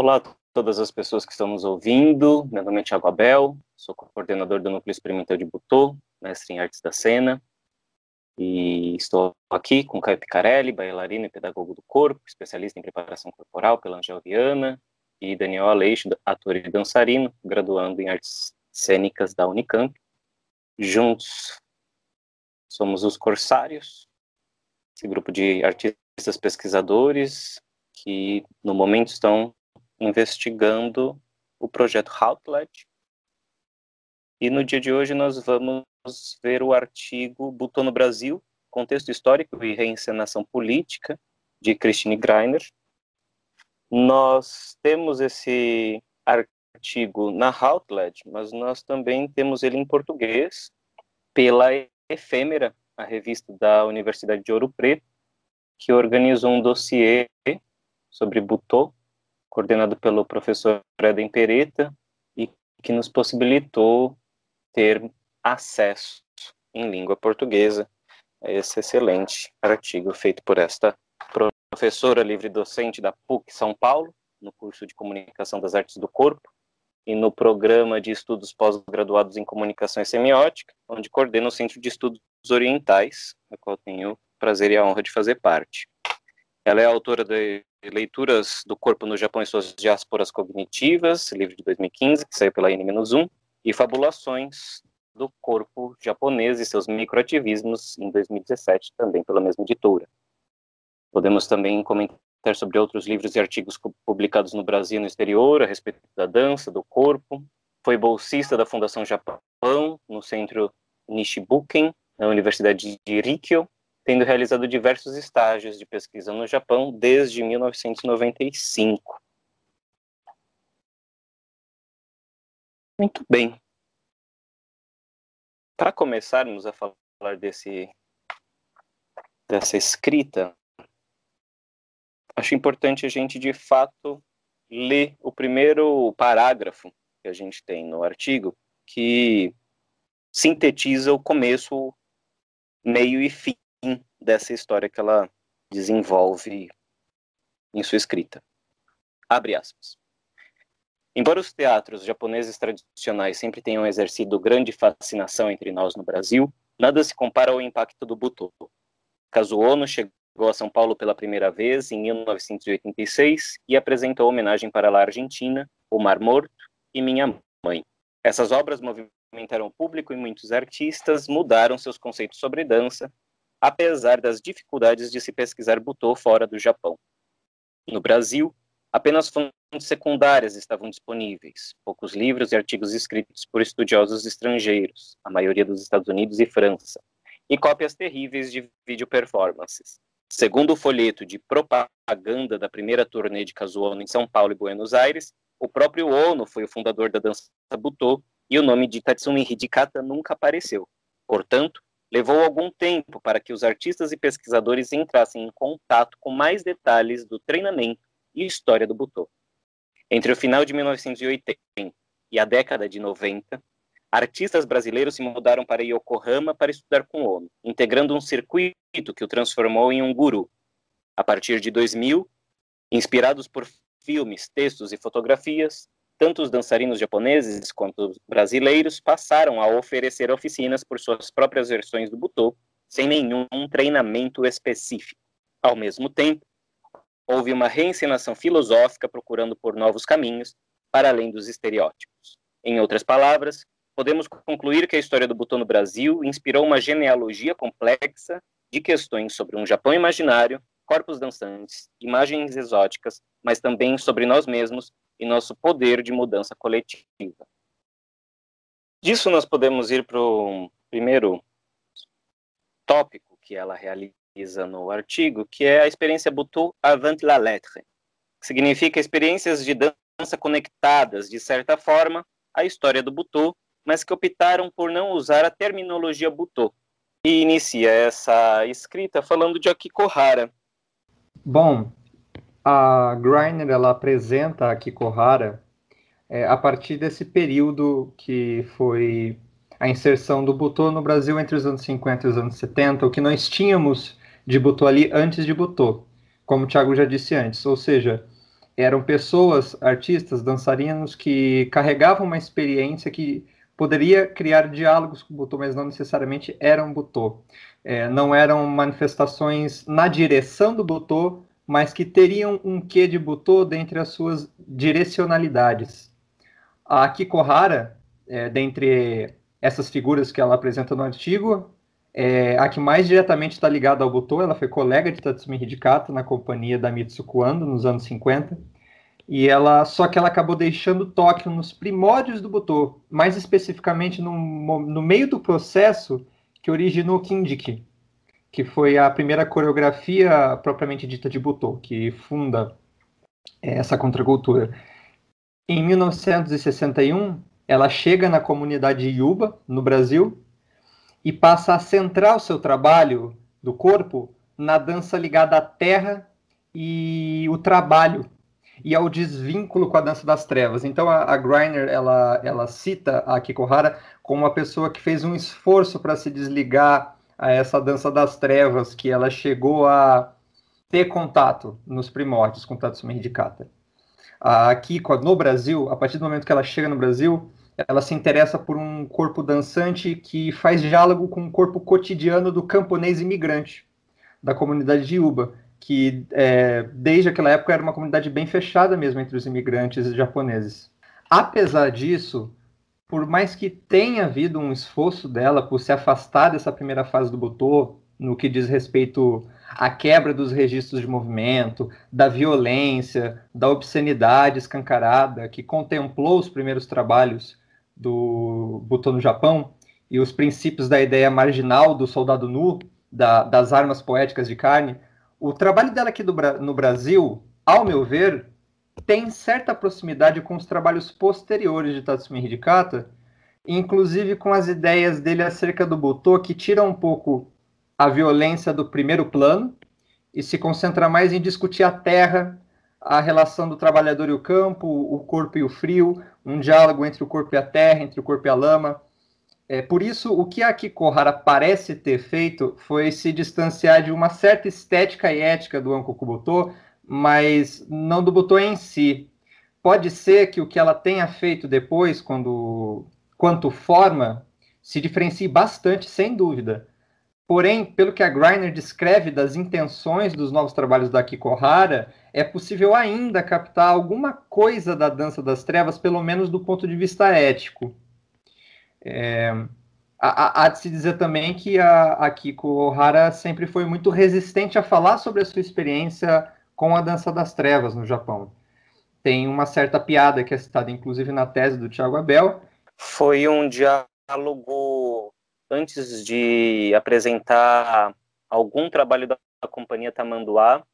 Olá a todas as pessoas que estão nos ouvindo. Meu nome é Thiago Abel, sou coordenador do Núcleo Experimental de Butô, mestre em Artes da Cena. E estou aqui com Caio Picarelli, bailarino e pedagogo do corpo, especialista em preparação corporal pela Angel Viana, e Daniel Aleixo, ator e dançarino, graduando em Artes Cênicas da Unicamp. Juntos somos os Corsários, esse grupo de artistas pesquisadores que no momento estão investigando o projeto Outlet. E no dia de hoje nós vamos ver o artigo Butô no Brasil, Contexto Histórico e Reencenação Política, de Christine Greiner. Nós temos esse artigo na Outlet, mas nós também temos ele em português pela Efêmera, a revista da Universidade de Ouro Preto, que organizou um dossiê sobre Butô, coordenado pelo professor Eden Pereta, e que nos possibilitou ter acesso em língua portuguesa a esse excelente artigo feito por esta professora livre-docente da PUC São Paulo, no curso de Comunicação das Artes do Corpo, e no programa de estudos pós-graduados em Comunicação e Semiótica, onde coordena o Centro de Estudos Orientais, a qual tenho o prazer e a honra de fazer parte. Ela é autora de Leituras do Corpo no Japão e Suas Diásporas Cognitivas, livro de 2015, que saiu pela N-1, e Fabulações do Corpo Japonês e seus Microativismos, em 2017, também pela mesma editora. Podemos também comentar sobre outros livros e artigos publicados no Brasil e no exterior, a respeito da dança, do corpo. Foi bolsista da Fundação Japão, no Centro Nishibuken, na Universidade de Rikyo, tendo realizado diversos estágios de pesquisa no Japão desde 1995. Muito bem. Para começarmos a falar desse dessa escrita, acho importante a gente de fato ler o primeiro parágrafo que a gente tem no artigo, que sintetiza o começo, meio e fim dessa história que ela desenvolve em sua escrita. Abre aspas. Embora os teatros japoneses tradicionais sempre tenham exercido grande fascinação entre nós no Brasil, nada se compara ao impacto do Butô. Kazuo chegou a São Paulo pela primeira vez em 1986 e apresentou homenagem para a Argentina, O Mar Morto e Minha Mãe. Essas obras movimentaram o público e muitos artistas mudaram seus conceitos sobre dança, apesar das dificuldades de se pesquisar Butô fora do Japão. No Brasil, apenas fontes secundárias estavam disponíveis, poucos livros e artigos escritos por estudiosos estrangeiros, a maioria dos Estados Unidos e França, e cópias terríveis de vídeo performances. Segundo o folheto de propaganda da primeira turnê de Kazuo em São Paulo e Buenos Aires, o próprio Ono foi o fundador da dança Butô e o nome de Tatsumi Hidikata nunca apareceu. Portanto, Levou algum tempo para que os artistas e pesquisadores entrassem em contato com mais detalhes do treinamento e história do Butô. Entre o final de 1980 e a década de 90, artistas brasileiros se mudaram para Yokohama para estudar com Ono, integrando um circuito que o transformou em um guru. A partir de 2000, inspirados por filmes, textos e fotografias, tanto os dançarinos japoneses quanto os brasileiros passaram a oferecer oficinas por suas próprias versões do butô, sem nenhum treinamento específico. Ao mesmo tempo, houve uma reencenação filosófica procurando por novos caminhos para além dos estereótipos. Em outras palavras, podemos concluir que a história do butô no Brasil inspirou uma genealogia complexa de questões sobre um Japão imaginário, corpos dançantes, imagens exóticas, mas também sobre nós mesmos e nosso poder de mudança coletiva. Disso nós podemos ir para o primeiro tópico que ela realiza no artigo, que é a experiência Boutou avant la lettre, que significa experiências de dança conectadas, de certa forma, à história do Boutou, mas que optaram por não usar a terminologia Boutou. E inicia essa escrita falando de Akikohara. Bom, a Greiner ela apresenta a Kikohara é, a partir desse período que foi a inserção do Butô no Brasil entre os anos 50 e os anos 70, o que nós tínhamos de Butô ali antes de Butô, como o Thiago já disse antes, ou seja, eram pessoas, artistas, dançarinos que carregavam uma experiência que poderia criar diálogos com o Butô, mas não necessariamente eram Butô. É, não eram manifestações na direção do Butô, mas que teriam um quê de Butô dentre as suas direcionalidades. A Kikohara, é, dentre essas figuras que ela apresenta no artigo, é, a que mais diretamente está ligada ao Butô, ela foi colega de Tatsumi Hidikata na companhia da Mitsuko Ando nos anos 50. E ela, só que ela acabou deixando Tóquio nos primórdios do Butô, mais especificamente no, no meio do processo que originou Kindiki, que foi a primeira coreografia propriamente dita de Butô, que funda é, essa contracultura. Em 1961, ela chega na comunidade Yuba, no Brasil, e passa a centrar o seu trabalho do corpo na dança ligada à terra e o trabalho e ao desvínculo com a dança das trevas. Então a, a Greiner ela, ela cita a Kikohara como uma pessoa que fez um esforço para se desligar a essa dança das trevas que ela chegou a ter contato nos primórdios com Hidikata. A Kiko no Brasil, a partir do momento que ela chega no Brasil, ela se interessa por um corpo dançante que faz diálogo com o corpo cotidiano do camponês imigrante da comunidade de Uba, que é, desde aquela época era uma comunidade bem fechada mesmo entre os imigrantes japoneses. Apesar disso, por mais que tenha havido um esforço dela por se afastar dessa primeira fase do Butô, no que diz respeito à quebra dos registros de movimento, da violência, da obscenidade escancarada que contemplou os primeiros trabalhos do Butô no Japão e os princípios da ideia marginal do soldado nu, da, das armas poéticas de carne, o trabalho dela aqui do, no Brasil, ao meu ver, tem certa proximidade com os trabalhos posteriores de Tatsumi Hidikata, inclusive com as ideias dele acerca do Butô, que tira um pouco a violência do primeiro plano e se concentra mais em discutir a terra, a relação do trabalhador e o campo, o corpo e o frio, um diálogo entre o corpo e a terra, entre o corpo e a lama. É, por isso, o que a Kikohara parece ter feito foi se distanciar de uma certa estética e ética do Ankokubuto, mas não do Butô em si. Pode ser que o que ela tenha feito depois, quando, quanto forma, se diferencie bastante, sem dúvida. Porém, pelo que a Greiner descreve das intenções dos novos trabalhos da Kikohara, é possível ainda captar alguma coisa da dança das trevas, pelo menos do ponto de vista ético. É, há, de se dizer também que a, a Kiko Ohara sempre foi muito resistente a falar sobre a sua experiência com a dança das trevas no Japão. Tem uma certa piada que é citada, inclusive, na tese do Tiago Abel. Foi um diálogo antes de apresentar algum trabalho da companhia Tamanduá,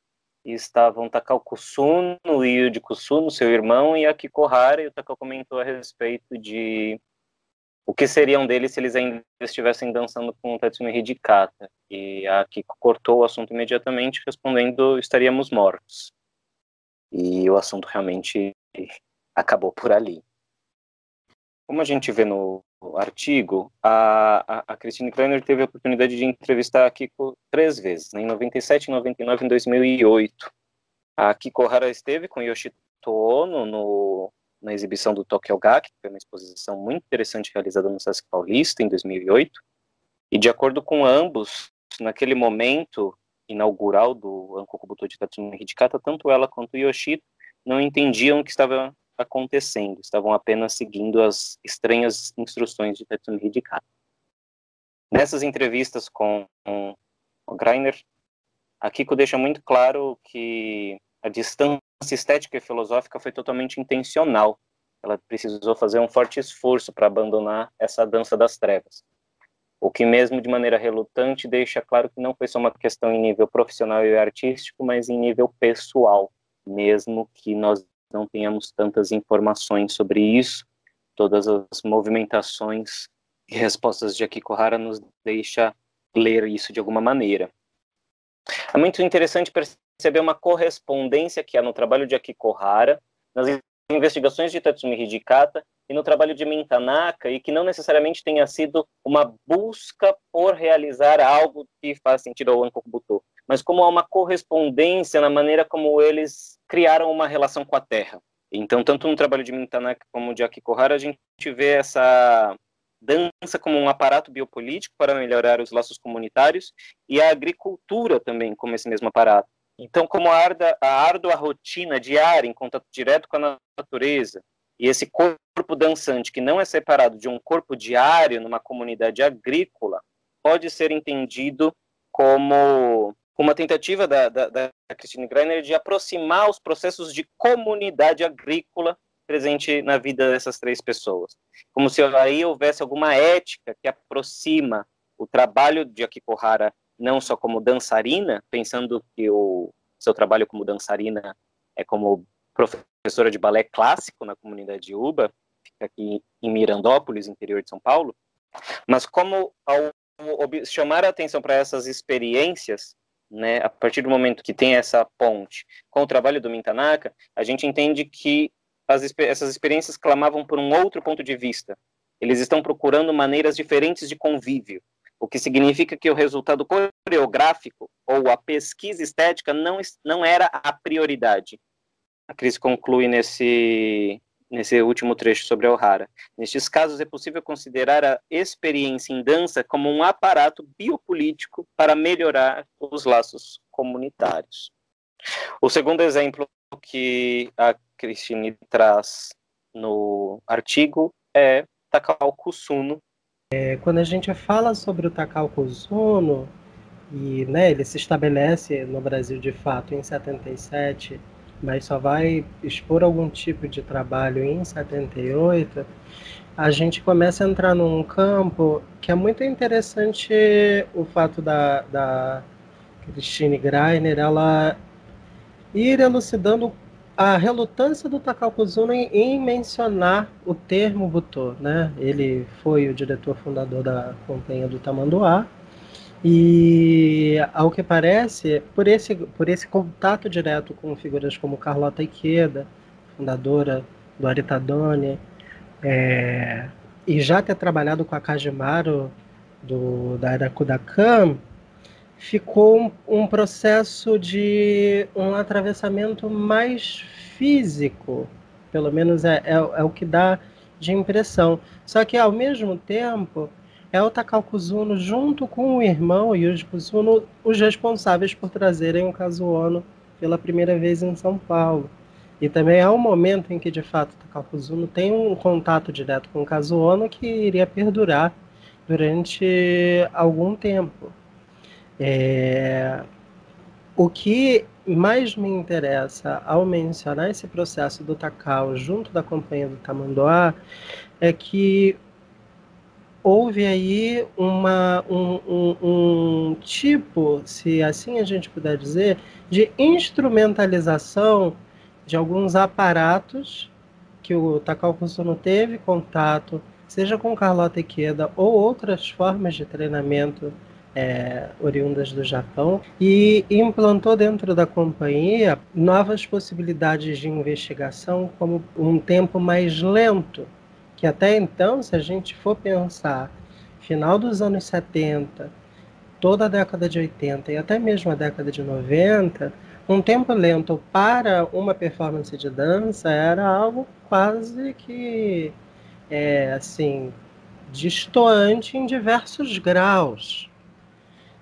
estavam Takao Kusuno e de Kusuno, seu irmão, e a Kikohara, e o Takao comentou a respeito de o que seriam deles se eles ainda estivessem dançando com o Tatsumi Hidikata. E a Kiko cortou o assunto imediatamente, respondendo, estaríamos mortos. E o assunto realmente acabou por ali. Como a gente vê no artigo, a, a, a Christine Kleiner teve a oportunidade de entrevistar a Kiko três vezes, né, em 97, em 99 e em 2008. A Kiko Hara esteve com Yoshito Ono no, na exibição do Tokyo Gaki, que foi uma exposição muito interessante realizada no Sesc Paulista em 2008. E de acordo com ambos, naquele momento inaugural do Ankokubuto de Tatsumi Hidikata, tanto ela quanto Yoshito não entendiam o que estava acontecendo, estavam apenas seguindo as estranhas instruções de Tatsumi Hidikata. Nessas entrevistas com o Greiner, a Kiko deixa muito claro que a distância estética e filosófica foi totalmente intencional. Ela precisou fazer um forte esforço para abandonar essa dança das trevas. O que, mesmo de maneira relutante, deixa claro que não foi só uma questão em nível profissional e artístico, mas em nível pessoal, mesmo que nós não tenhamos tantas informações sobre isso, todas as movimentações e respostas de Akiko nos deixa ler isso de alguma maneira. É muito interessante perceber uma correspondência que há no trabalho de Akiko nas investigações de Tatsumi Hidikata e no trabalho de Mintanaka, e que não necessariamente tenha sido uma busca por realizar algo que faz sentido ao Ankokubuto, mas como há uma correspondência na maneira como eles criaram uma relação com a terra. Então, tanto no trabalho de Mintanaka como de Akikohara, a gente vê essa dança como um aparato biopolítico para melhorar os laços comunitários e a agricultura também como esse mesmo aparato. Então, como a, arda, a árdua rotina diária em contato direto com a natureza e esse corpo dançante que não é separado de um corpo diário numa comunidade agrícola pode ser entendido como uma tentativa da, da, da Christine Greiner de aproximar os processos de comunidade agrícola presente na vida dessas três pessoas. Como se aí houvesse alguma ética que aproxima o trabalho de Akiko Hara não só como dançarina, pensando que o seu trabalho como dançarina é como professora de balé clássico na comunidade de Uba, fica aqui em Mirandópolis, interior de São Paulo, mas como ao chamar a atenção para essas experiências, né, a partir do momento que tem essa ponte com o trabalho do Mintanaka, a gente entende que as, essas experiências clamavam por um outro ponto de vista. Eles estão procurando maneiras diferentes de convívio, o que significa que o resultado coreográfico ou a pesquisa estética não, não era a prioridade. A Cris conclui nesse, nesse último trecho sobre a O'Hara. Nestes casos, é possível considerar a experiência em dança como um aparato biopolítico para melhorar os laços comunitários. O segundo exemplo que a Cristine traz no artigo é Takao Kusuno. É, quando a gente fala sobre o Takao e né, ele se estabelece no Brasil de fato em 77, mas só vai expor algum tipo de trabalho em 78, a gente começa a entrar num campo que é muito interessante o fato da, da Christine Greiner, ela ir elucidando a relutância do Takao Kuzuno em, mencionar o termo Butô, né? Ele foi o diretor fundador da companhia do Tamanduá e, ao que parece, por esse, por esse contato direto com figuras como Carlota Ikeda, fundadora do Aritadone, é, e já ter trabalhado com a Kajimaru do, da Arakudakan, ficou um, processo de um atravessamento mais físico, pelo menos é, é, é, o que dá de impressão. Só que, ao mesmo tempo, é o Takao junto com o irmão Yuji Kuzuno, os responsáveis por trazerem o Kazuono pela primeira vez em São Paulo. E também é um momento em que, de fato, Takao Kuzuno tem um contato direto com o Kazuono que iria perdurar durante algum tempo. É... O que mais me interessa ao mencionar esse processo do Takao junto da companhia do Tamanduá é que houve aí uma, um, um, um, tipo, se assim a gente puder dizer, de instrumentalização de alguns aparatos que o Takao Kusuno teve contato, seja com Carlota Ikeda ou outras formas de treinamento é, oriundas do Japão e implantou dentro da companhia novas possibilidades de investigação como um tempo mais lento, que até então, se a gente for pensar final dos anos 70, toda a década de 80 e até mesmo a década de 90, um tempo lento para uma performance de dança era algo quase que é, assim distoante em diversos graus.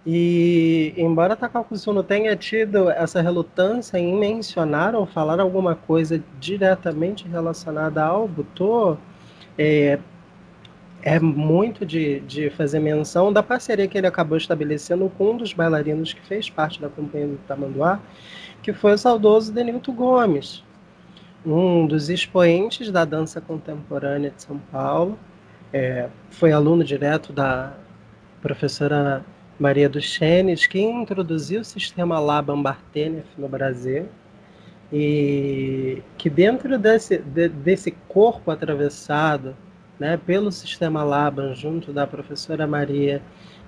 E embora Takao Suno tenha tido essa relutância em mencionar ou falar alguma coisa diretamente relacionada ao Butô, é, é muito de, de fazer menção da parceria que ele acabou estabelecendo com um dos bailarinos que fez parte da companhia do Tamanduá, que foi o saudoso Denilton Gomes, um dos expoentes da dança contemporânea de São Paulo. É, foi aluno direto da professora Maria dos Chenes, que introduziu o sistema Laban Bartenef no Brasil, e que dentro desse, de, desse corpo atravessado né, pelo sistema Laban, junto da professora Maria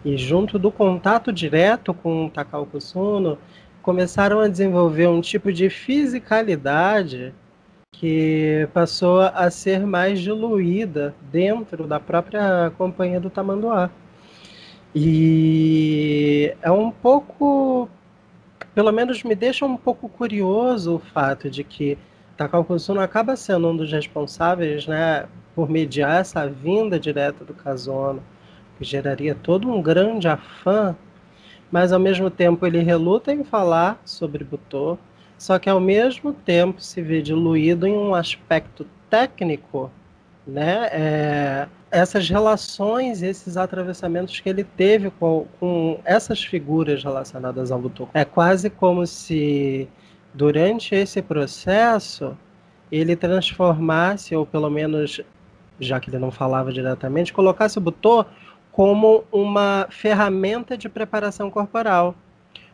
e junto do contato direto com o Takao Kusuno, começaram a desenvolver um tipo de fisicalidade que passou a ser mais diluída dentro da própria companhia do Tamanduá. E é um pouco pelo menos me deixa um pouco curioso o fato de que Takao Kusuno acaba sendo um dos responsáveis, né, por mediar essa vinda direta do Kazono, que geraria todo um grande afã, mas ao mesmo tempo ele reluta em falar sobre Butô, só que ao mesmo tempo se vê diluído em um aspecto técnico, né, é, essas relações, esses atravessamentos que ele teve com, com essas figuras relacionadas ao Butô. É quase como se durante esse processo ele transformasse, ou pelo menos, já que ele não falava diretamente, colocasse o Butô como uma ferramenta de preparação corporal.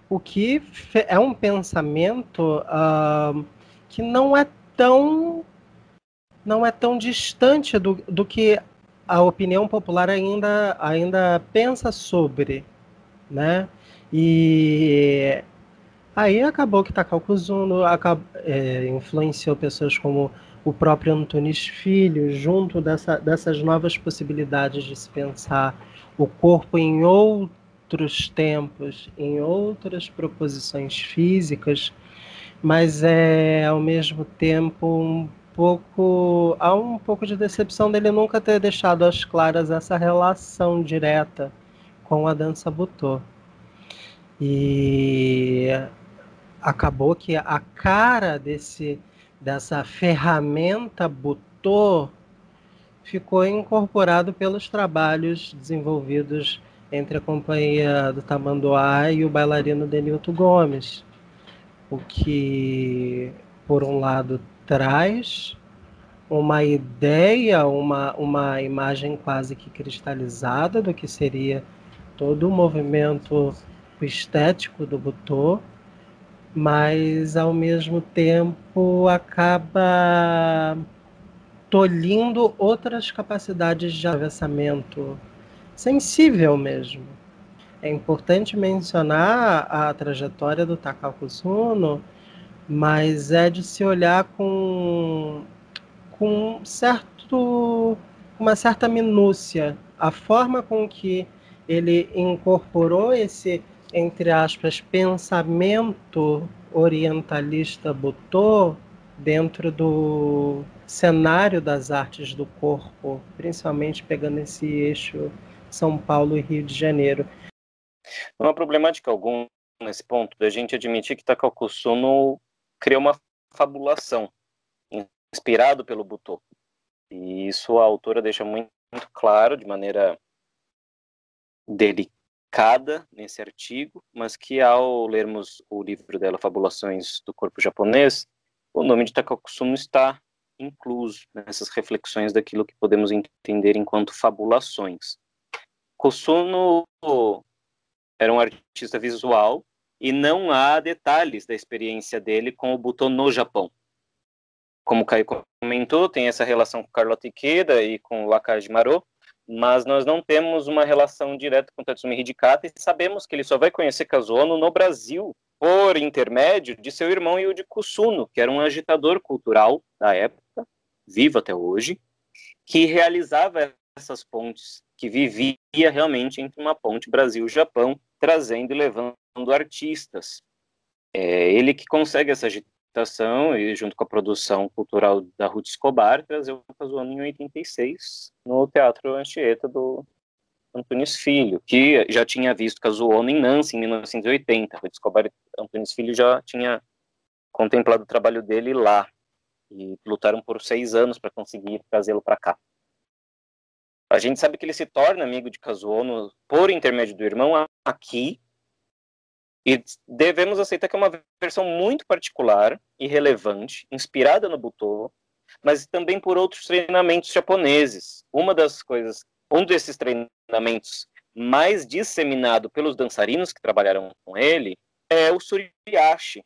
O que é um pensamento uh, que não é tão não é tão distante do, do que a opinião popular ainda, ainda pensa sobre, né? E aí acabou que Takao Kuzuno é, influenciou pessoas como o próprio Antunes Filho, junto dessa, dessas novas possibilidades de se pensar o corpo em outros tempos, em outras proposições físicas, mas é ao mesmo tempo pouco. Há um pouco de decepção dele nunca ter deixado às claras essa relação direta com a dança butô. E acabou que a cara desse dessa ferramenta butô ficou incorporado pelos trabalhos desenvolvidos entre a companhia do Tamanduá e o bailarino Denilton Gomes, o que por um lado traz uma ideia, uma, uma imagem quase que cristalizada do que seria todo o movimento estético do Butô, mas ao mesmo tempo acaba tolhindo outras capacidades de atravessamento sensível mesmo. É importante mencionar a trajetória do Takao Kusuno, mas é de se olhar com, com certo, uma certa minúcia. A forma com que ele incorporou esse, entre aspas, pensamento orientalista Butô dentro do cenário das artes do corpo, principalmente pegando esse eixo São Paulo e Rio de Janeiro. Não há problemática algum nesse ponto da gente admitir que Takao Kusuno criou uma fabulação inspirado pelo Butô. E isso a autora deixa muito, muito claro, de maneira delicada nesse artigo, mas que ao lermos o livro dela, Fabulações do Corpo Japonês, o nome de Takakusuno está incluso nessas reflexões daquilo que podemos entender enquanto fabulações. Kusuno era um artista visual e não há detalhes da experiência dele com o Butô no Japão. Como o Caio comentou, tem essa relação com Carlota Ikeda e com Wakaji Maro, mas nós não temos uma relação direta com Tatsumi Hidikata e sabemos que ele só vai conhecer Kazuono no Brasil por intermédio de seu irmão Yuji Kusuno, que era um agitador cultural da época, vivo até hoje, que realizava essas pontes, que vivia realmente entre uma ponte Brasil-Japão, trazendo e levando artistas. É ele que consegue essa agitação e, junto com a produção cultural da Ruth Escobar, trazer o Casuano em 86 no Teatro Anchieta do Antunes Filho, que já tinha visto Casuono em Nancy em 1980. Ruth Escobar e Antunes Filho já tinha contemplado o trabalho dele lá e lutaram por seis anos para conseguir trazê-lo para cá. A gente sabe que ele se torna amigo de Casuono por intermédio do irmão aqui e devemos aceitar que é uma versão muito particular e relevante, inspirada no Butô, mas também por outros treinamentos japoneses. Uma das coisas, um desses treinamentos mais disseminado pelos dançarinos que trabalharam com ele é o Suriyashi,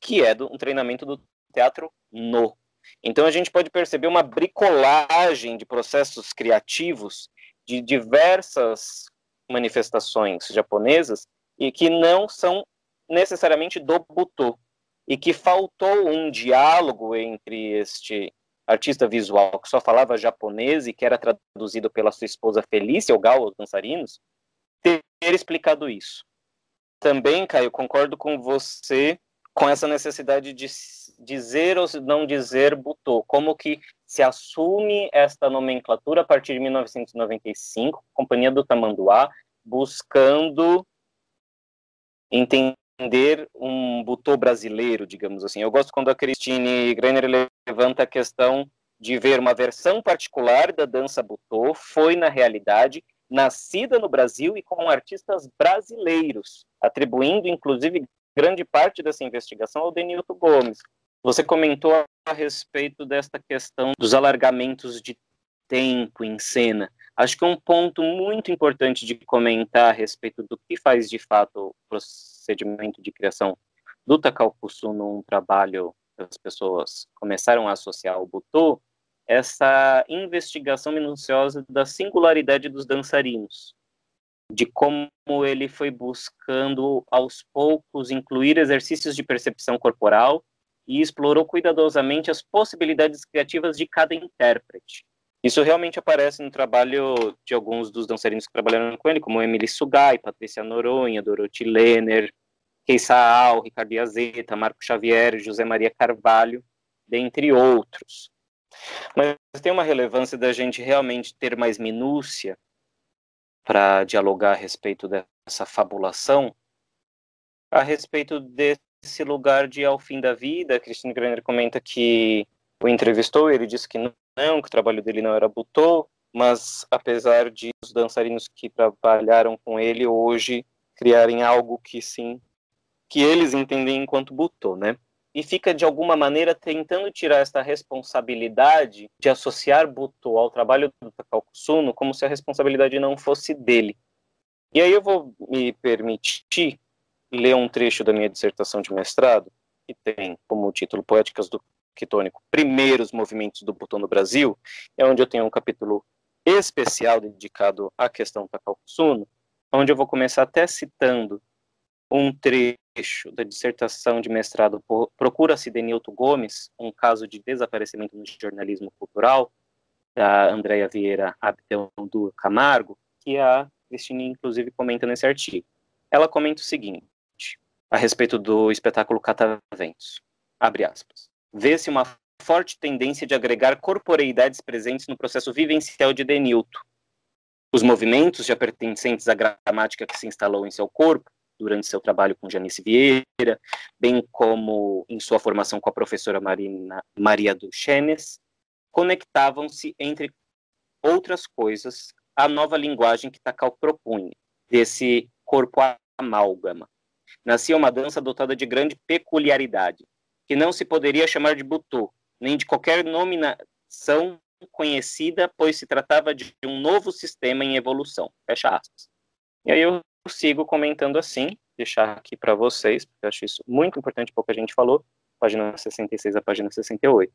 que é do, um treinamento do teatro no. Então a gente pode perceber uma bricolagem de processos criativos de diversas manifestações japonesas e que não são necessariamente do Butô, e que faltou um diálogo entre este artista visual que só falava japonês e que era traduzido pela sua esposa Felícia Ogawa, os dançarinos, ter explicado isso. também, Caio, concordo com você com essa necessidade de dizer ou não dizer Butô, como que se assume esta nomenclatura a partir de 1995, Companhia do Tamanduá, buscando entender um Butô brasileiro, digamos assim. Eu gosto quando a Christine Greiner levanta a questão de ver uma versão particular da dança Butô, foi na realidade nascida no Brasil e com artistas brasileiros, atribuindo inclusive grande parte dessa investigação ao Denilton Gomes. Você comentou a respeito desta questão dos alargamentos de tempo em cena. Acho que um ponto muito importante de comentar a respeito do que faz de fato o procedimento de criação do Takaukusu num trabalho que as pessoas começaram a associar ao Butô, essa investigação minuciosa da singularidade dos dançarinos de como ele foi buscando aos poucos incluir exercícios de percepção corporal e explorou cuidadosamente as possibilidades criativas de cada intérprete. Isso realmente aparece no trabalho de alguns dos dançarinos que trabalharam com ele, como Emily Sugai, Patrícia Noronha, Dorothy Lehner, Keissa Al, Ricardo Iazeta, Marco Xavier, José Maria Carvalho, dentre outros. Mas tem uma relevância da gente realmente ter mais minúcia para dialogar a respeito dessa fabulação, a respeito desse lugar de ao fim da vida. Christine Greiner comenta que o entrevistou, ele disse que não, que o trabalho dele não era butô, mas apesar de os dançarinos que trabalharam com ele hoje criarem algo que sim, que eles entendem enquanto butô, né? e fica de alguma maneira tentando tirar esta responsabilidade de associar Butô ao trabalho do Takao Kusuno como se a responsabilidade não fosse dele. E aí eu vou me permitir ler um trecho da minha dissertação de mestrado, que tem como título Poéticas do Quitônico, Primeiros Movimentos do Butô no Brasil, é onde eu tenho um capítulo especial dedicado à questão Takao onde eu vou começar até citando um trecho da dissertação de mestrado Procura-se Denilton Gomes, um caso de desaparecimento no jornalismo cultural, da Andréa Vieira Abdel do Camargo, que a Cristina, inclusive, comenta nesse artigo. Ela comenta o seguinte, a respeito do espetáculo Cataventos, abre aspas, vê-se uma forte tendência de agregar corporeidades presentes no processo vivencial de Denilton. Os movimentos já pertencentes à gramática que se instalou em seu corpo durante seu trabalho com Janice Vieira, bem como em sua formação com a professora Marina, Maria Duchenes, conectavam-se, entre outras coisas, a nova linguagem que Takal propunha, desse corpo amálgama. Nascia uma dança dotada de grande peculiaridade, que não se poderia chamar de butô, nem de qualquer nominação conhecida, pois se tratava de um novo sistema em evolução. Fecha aspas. E aí eu sigo comentando assim, deixar aqui para vocês, porque eu acho isso muito importante, pouca gente falou, página 66 a página 68.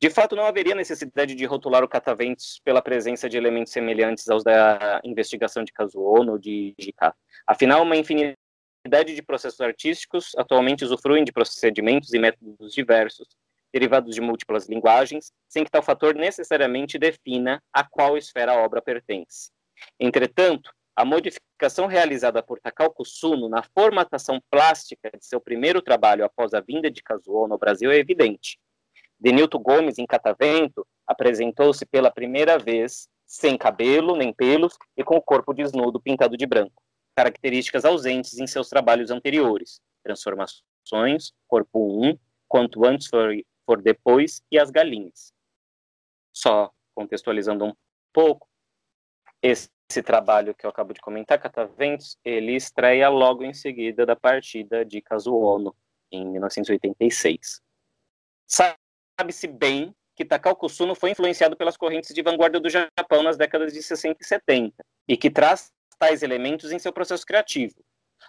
De fato, não haveria necessidade de rotular o cataventos pela presença de elementos semelhantes aos da investigação de Kazuono ou de Jika. Afinal, uma infinidade de processos artísticos atualmente usufruem de procedimentos e métodos diversos, derivados de múltiplas linguagens, sem que tal fator necessariamente defina a qual esfera a obra pertence. Entretanto, a modificação realizada por Takao Kusuno na formatação plástica de seu primeiro trabalho após a vinda de Kazuo no Brasil é evidente. Denilton Gomes, em Catavento, apresentou-se pela primeira vez sem cabelo nem pelos e com o corpo desnudo pintado de branco, características ausentes em seus trabalhos anteriores, Transformações, Corpo 1, Quanto Antes for, for Depois e As Galinhas. Só contextualizando um pouco, esse esse trabalho que eu acabo de comentar, Cataventos, ele estreia logo em seguida da partida de Kazuono, em 1986. Sabe-se bem que Takao foi influenciado pelas correntes de vanguarda do Japão nas décadas de 60 e 70, e que traz tais elementos em seu processo criativo.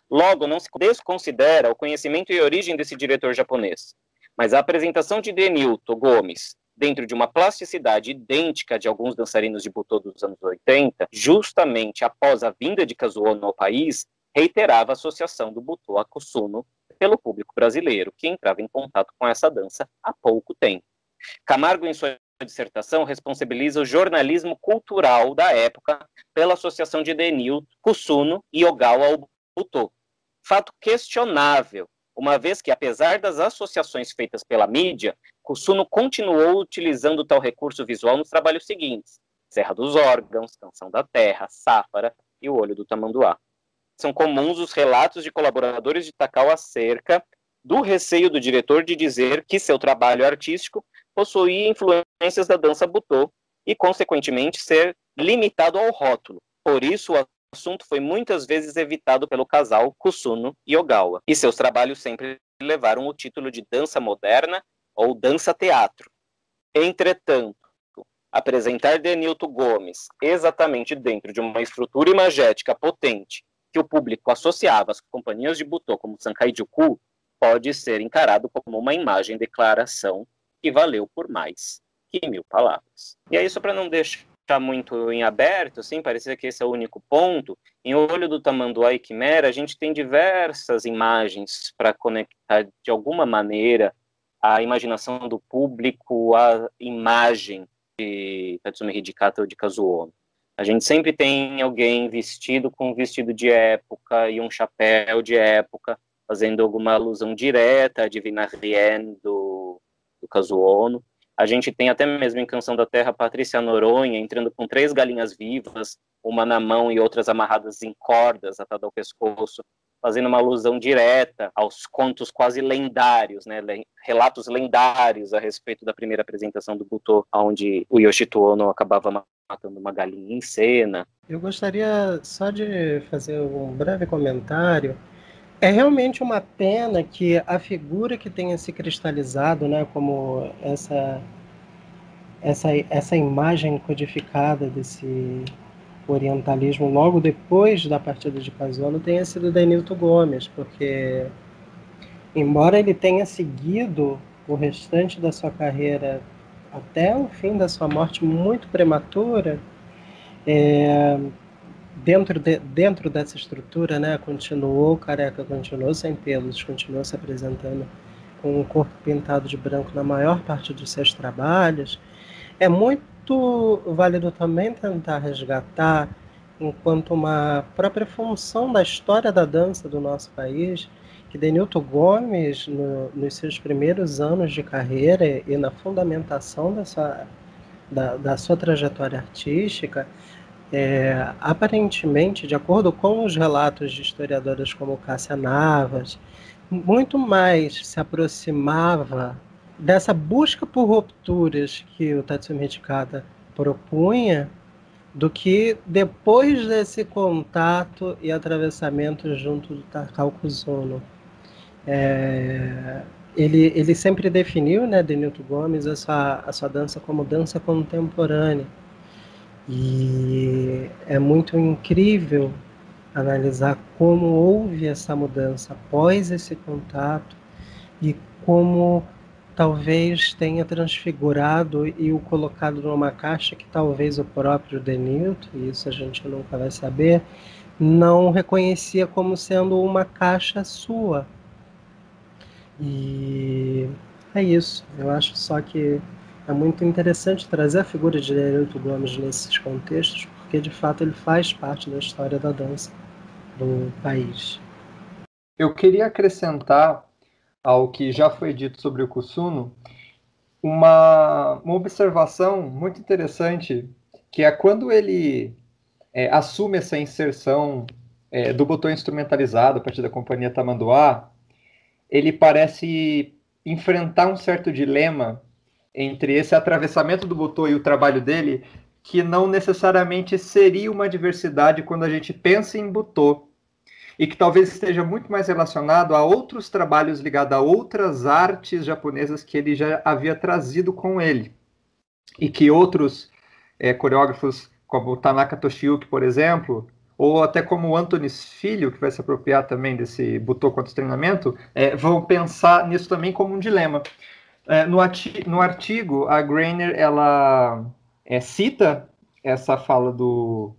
Logo, não se desconsidera o conhecimento e origem desse diretor japonês, mas a apresentação de Denilton Gomes dentro de uma plasticidade idêntica de alguns dançarinos de butô dos anos 80, justamente após a vinda de Kazuo ao país, reiterava a associação do butô a Kusuno pelo público brasileiro, que entrava em contato com essa dança há pouco tempo. Camargo, em sua dissertação, responsabiliza o jornalismo cultural da época pela associação de Denil, Kusuno e Ogawa ao butô, fato questionável, uma vez que, apesar das associações feitas pela mídia, Kusuno continuou utilizando tal recurso visual nos trabalhos seguintes: Serra dos Órgãos, Canção da Terra, Sáfara e O Olho do Tamanduá. São comuns os relatos de colaboradores de Takao acerca do receio do diretor de dizer que seu trabalho artístico possuía influências da dança butô e, consequentemente, ser limitado ao rótulo. Por isso, o assunto foi muitas vezes evitado pelo casal Kusuno e Ogawa, e seus trabalhos sempre levaram o título de dança moderna ou dança-teatro. Entretanto, apresentar Denilton Gomes exatamente dentro de uma estrutura imagética potente que o público associava às companhias de Butô como Sankai Juku pode ser encarado como uma imagem declaração que valeu por mais que mil palavras. E aí, só para não deixar muito em aberto, assim, parecia que esse é o único ponto. Em Olho do Tamanduá e Quimera, a gente tem diversas imagens para conectar de alguma maneira a imaginação do público à imagem de Tatsumi Hidikata ou de Kazuo. A gente sempre tem alguém vestido com um vestido de época e um chapéu de época, fazendo alguma alusão direta à Divina Rien do, Kazuo. A gente tem até mesmo em Canção da Terra Patrícia Noronha entrando com três galinhas vivas, uma na mão e outras amarradas em cordas atadas ao pescoço, fazendo uma alusão direta aos contos quase lendários, né, relatos lendários a respeito da primeira apresentação do Butô, onde o Yoshito Ono acabava matando uma galinha em cena. Eu gostaria só de fazer um breve comentário é realmente uma pena que a figura que tenha se cristalizado, né, como essa essa essa imagem codificada desse orientalismo logo depois da partida de Pazuello tenha sido Denilton Gomes, porque embora ele tenha seguido o restante da sua carreira até o fim da sua morte muito prematura, é, dentro, de, dentro dessa estrutura, né, continuou careca, continuou sem pelos, continuou se apresentando com o corpo pintado de branco na maior parte dos seus trabalhos, é muito válido também tentar resgatar, enquanto uma própria função da história da dança do nosso país, que Denilton Gomes, no, nos seus primeiros anos de carreira e na fundamentação da sua, da, da sua trajetória artística, é, aparentemente, de acordo com os relatos de historiadoras como Cássia Navas, muito mais se aproximava dessa busca por rupturas que o Tatsumi Hikata propunha do que depois desse contato e atravessamento junto do Takao Kuzono. É, ele, ele sempre definiu, né, Denilton Gomes, a sua, a sua dança como dança contemporânea e é muito incrível analisar como houve essa mudança após esse contato e como talvez tenha transfigurado e o colocado numa caixa que talvez o próprio Denilton, e isso a gente nunca vai saber, não reconhecia como sendo uma caixa sua. E é isso. Eu acho só que é muito interessante trazer a figura de Nerilton Gomes nesses contextos, porque de fato ele faz parte da história da dança do país. Eu queria acrescentar ao que já foi dito sobre o Kusuno uma, uma observação muito interessante, que é quando ele é, assume essa inserção é, do botão instrumentalizado a partir da companhia Tamanduá, ele parece enfrentar um certo dilema entre esse atravessamento do Butô e o trabalho dele, que não necessariamente seria uma diversidade quando a gente pensa em Butô, e que talvez esteja muito mais relacionado a outros trabalhos ligados a outras artes japonesas que ele já havia trazido com ele, e que outros é, coreógrafos, como Tanaka Toshiyuki, por exemplo, ou até como o Anthony Filho, que vai se apropriar também desse Butô quanto treinamento, é, vão pensar nisso também como um dilema. É, no, artigo, no, artigo, a Grainer ela é, cita essa fala do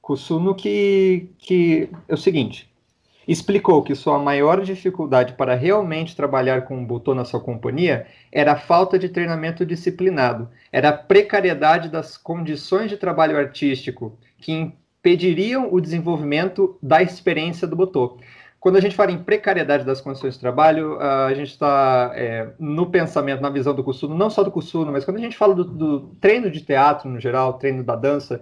Kusuno que, que é o seguinte: explicou que sua maior dificuldade para realmente trabalhar com um botão na sua companhia era a falta de treinamento disciplinado, era a precariedade das condições de trabalho artístico que impediriam o desenvolvimento da experiência do botão. Quando a gente fala em precariedade das condições de trabalho, a gente está é, no pensamento, na visão do Kusuno, não só do Kusuno, mas quando a gente fala do, do treino de teatro no geral, treino da dança,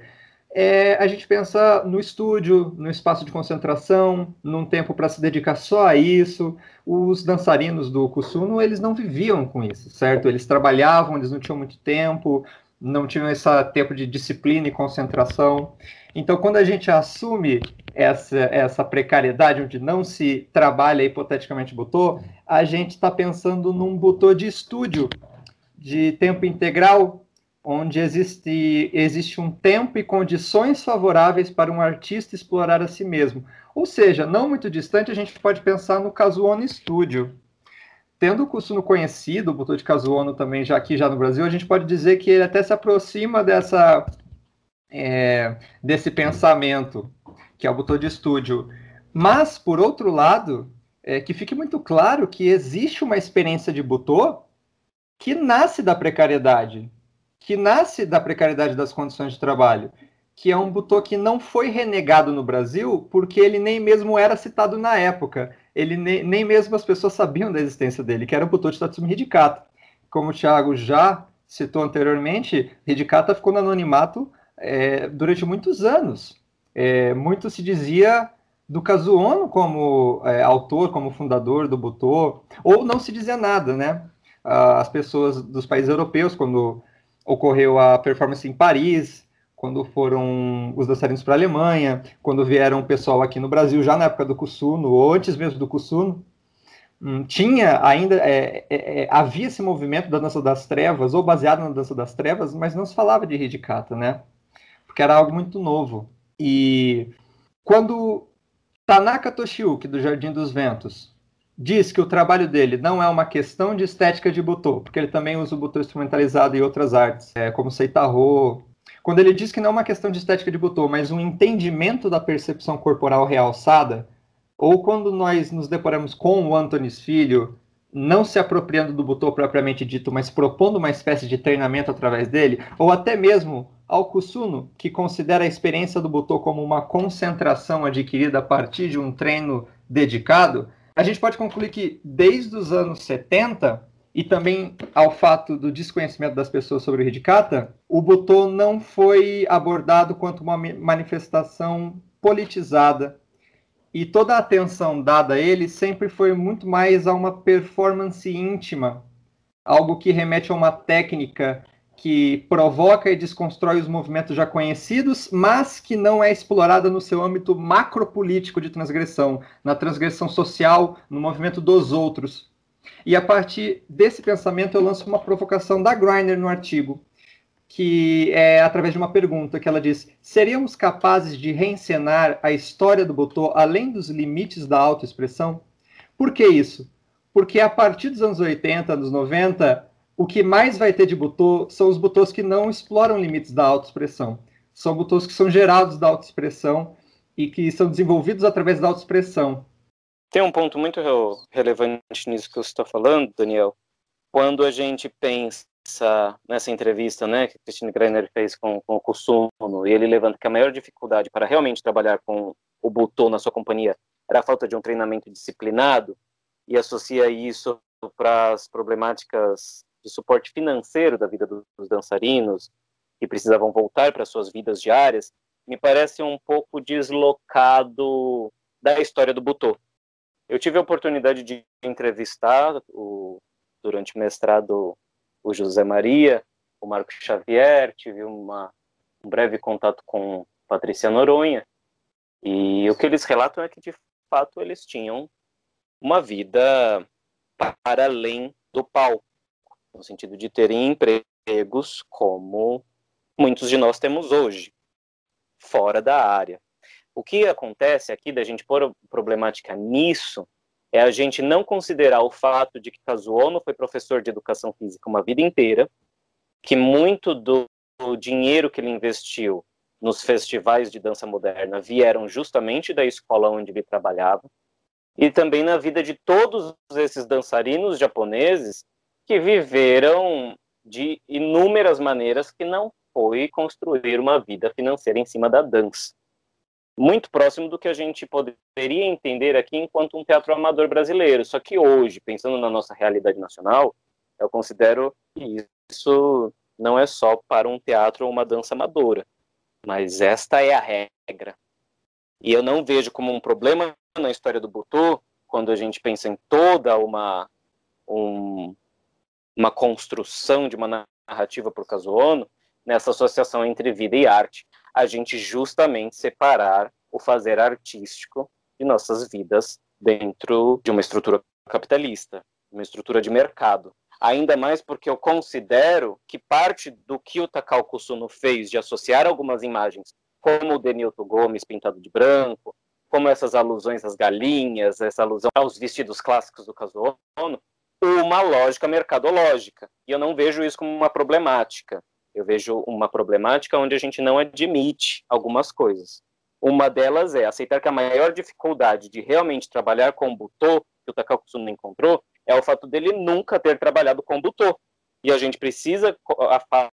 é, a gente pensa no estúdio, no espaço de concentração, num tempo para se dedicar só a isso. Os dançarinos do Kusuno, eles não viviam com isso, certo? Eles trabalhavam, eles não tinham muito tempo, não tinham esse tempo de disciplina e concentração. Então, quando a gente assume essa, essa precariedade, onde não se trabalha hipoteticamente botô, a gente está pensando num botô de estúdio, de tempo integral, onde existe, existe um tempo e condições favoráveis para um artista explorar a si mesmo. Ou seja, não muito distante, a gente pode pensar no Kazuono Studio. Tendo o Kusuno conhecido, o botô de Kazuono também já aqui já no Brasil, a gente pode dizer que ele até se aproxima dessa é, desse pensamento que é o botão de estúdio. Mas, por outro lado, é, que fique muito claro que existe uma experiência de botô que nasce da precariedade, que nasce da precariedade das condições de trabalho, que é um botô que não foi renegado no Brasil porque ele nem mesmo era citado na época. Ele nem, nem mesmo as pessoas sabiam da existência dele, que era o de Tatsumi Hidikata. Como o Thiago já citou anteriormente, Hidikata ficou no anonimato é, durante muitos anos. É, muito se dizia do Kazuono como é, autor, como fundador do Butô, ou não se dizia nada, né? As pessoas dos países europeus, quando ocorreu a performance em Paris, quando foram os dançarinos para a Alemanha, quando vieram o pessoal aqui no Brasil, já na época do Kusuno, ou antes mesmo do Kusuno, hum, tinha ainda, é, é, é, havia esse movimento da dança das trevas, ou baseado na dança das trevas, mas não se falava de Hidikata, né? Porque era algo muito novo. E quando Tanaka Toshiuki, do Jardim dos Ventos, diz que o trabalho dele não é uma questão de estética de butô, porque ele também usa o butô instrumentalizado em outras artes, é, como Seitarro. Quando ele diz que não é uma questão de estética de butô, mas um entendimento da percepção corporal realçada, ou quando nós nos deparamos com o Antonis Filho, não se apropriando do butô propriamente dito, mas propondo uma espécie de treinamento através dele, ou até mesmo ao Kusuno, que considera a experiência do Butô como uma concentração adquirida a partir de um treino dedicado, a gente pode concluir que desde os anos 70 e também ao fato do desconhecimento das pessoas sobre o Hidikata, o Butô não foi abordado quanto uma manifestação politizada e toda a atenção dada a ele sempre foi muito mais a uma performance íntima, algo que remete a uma técnica que provoca e desconstrói os movimentos já conhecidos, mas que não é explorada no seu âmbito macropolítico de transgressão, na transgressão social, no movimento dos outros. E a partir desse pensamento eu lanço uma provocação da Griner no artigo, que é através de uma pergunta que ela diz: seríamos capazes de reencenar a história do Botô além dos limites da autoexpressão? Por que isso? Porque a partir dos anos 80, anos 90, o que mais vai ter de botô são os botôs que não exploram limites da autoexpressão. São botôs que são gerados da autoexpressão e que são desenvolvidos através da autoexpressão. Tem um ponto muito relevante nisso que você está falando, Daniel. Quando a gente pensa nessa entrevista né, que Christine Greiner fez com, com o Kusuno, e ele levanta que a maior dificuldade para realmente trabalhar com o botô na sua companhia era a falta de um treinamento disciplinado, e associa isso para as problemáticas de suporte financeiro da vida dos dançarinos, que precisavam voltar para suas vidas diárias, me parece um pouco deslocado da história do Butô. Eu tive a oportunidade de entrevistar o, durante o mestrado o José Maria, o Marco Xavier, tive uma, um breve contato com Patrícia Noronha, e o que eles relatam é que, de fato, eles tinham uma vida para além do palco no sentido de terem empregos como muitos de nós temos hoje, fora da área. O que acontece aqui da gente pôr problemática nisso é a gente não considerar o fato de que Kazuono foi professor de educação física uma vida inteira, que muito do dinheiro que ele investiu nos festivais de dança moderna vieram justamente da escola onde ele trabalhava, e também na vida de todos esses dançarinos japoneses que viveram de inúmeras maneiras que não foi construir uma vida financeira em cima da dança. Muito próximo do que a gente poderia entender aqui enquanto um teatro amador brasileiro. Só que hoje, pensando na nossa realidade nacional, eu considero que isso não é só para um teatro ou uma dança amadora, mas esta é a regra. E eu não vejo como um problema na história do Butô, quando a gente pensa em toda uma, um, uma construção de uma narrativa por caso ONU, nessa associação entre vida e arte, a gente justamente separar o fazer artístico de nossas vidas dentro de uma estrutura capitalista, uma estrutura de mercado. Ainda mais porque eu considero que parte do que o Takao Kusuno fez de associar algumas imagens, como o Denilton Gomes pintado de branco, como essas alusões às galinhas, essa alusão aos vestidos clássicos do Kazuo Ono, uma lógica mercadológica. E eu não vejo isso como uma problemática. Eu vejo uma problemática onde a gente não admite algumas coisas. Uma delas é aceitar que a maior dificuldade de realmente trabalhar com o Butô, que o Takao Kusuno encontrou, é o fato dele nunca ter trabalhado com o Butô. E a gente precisa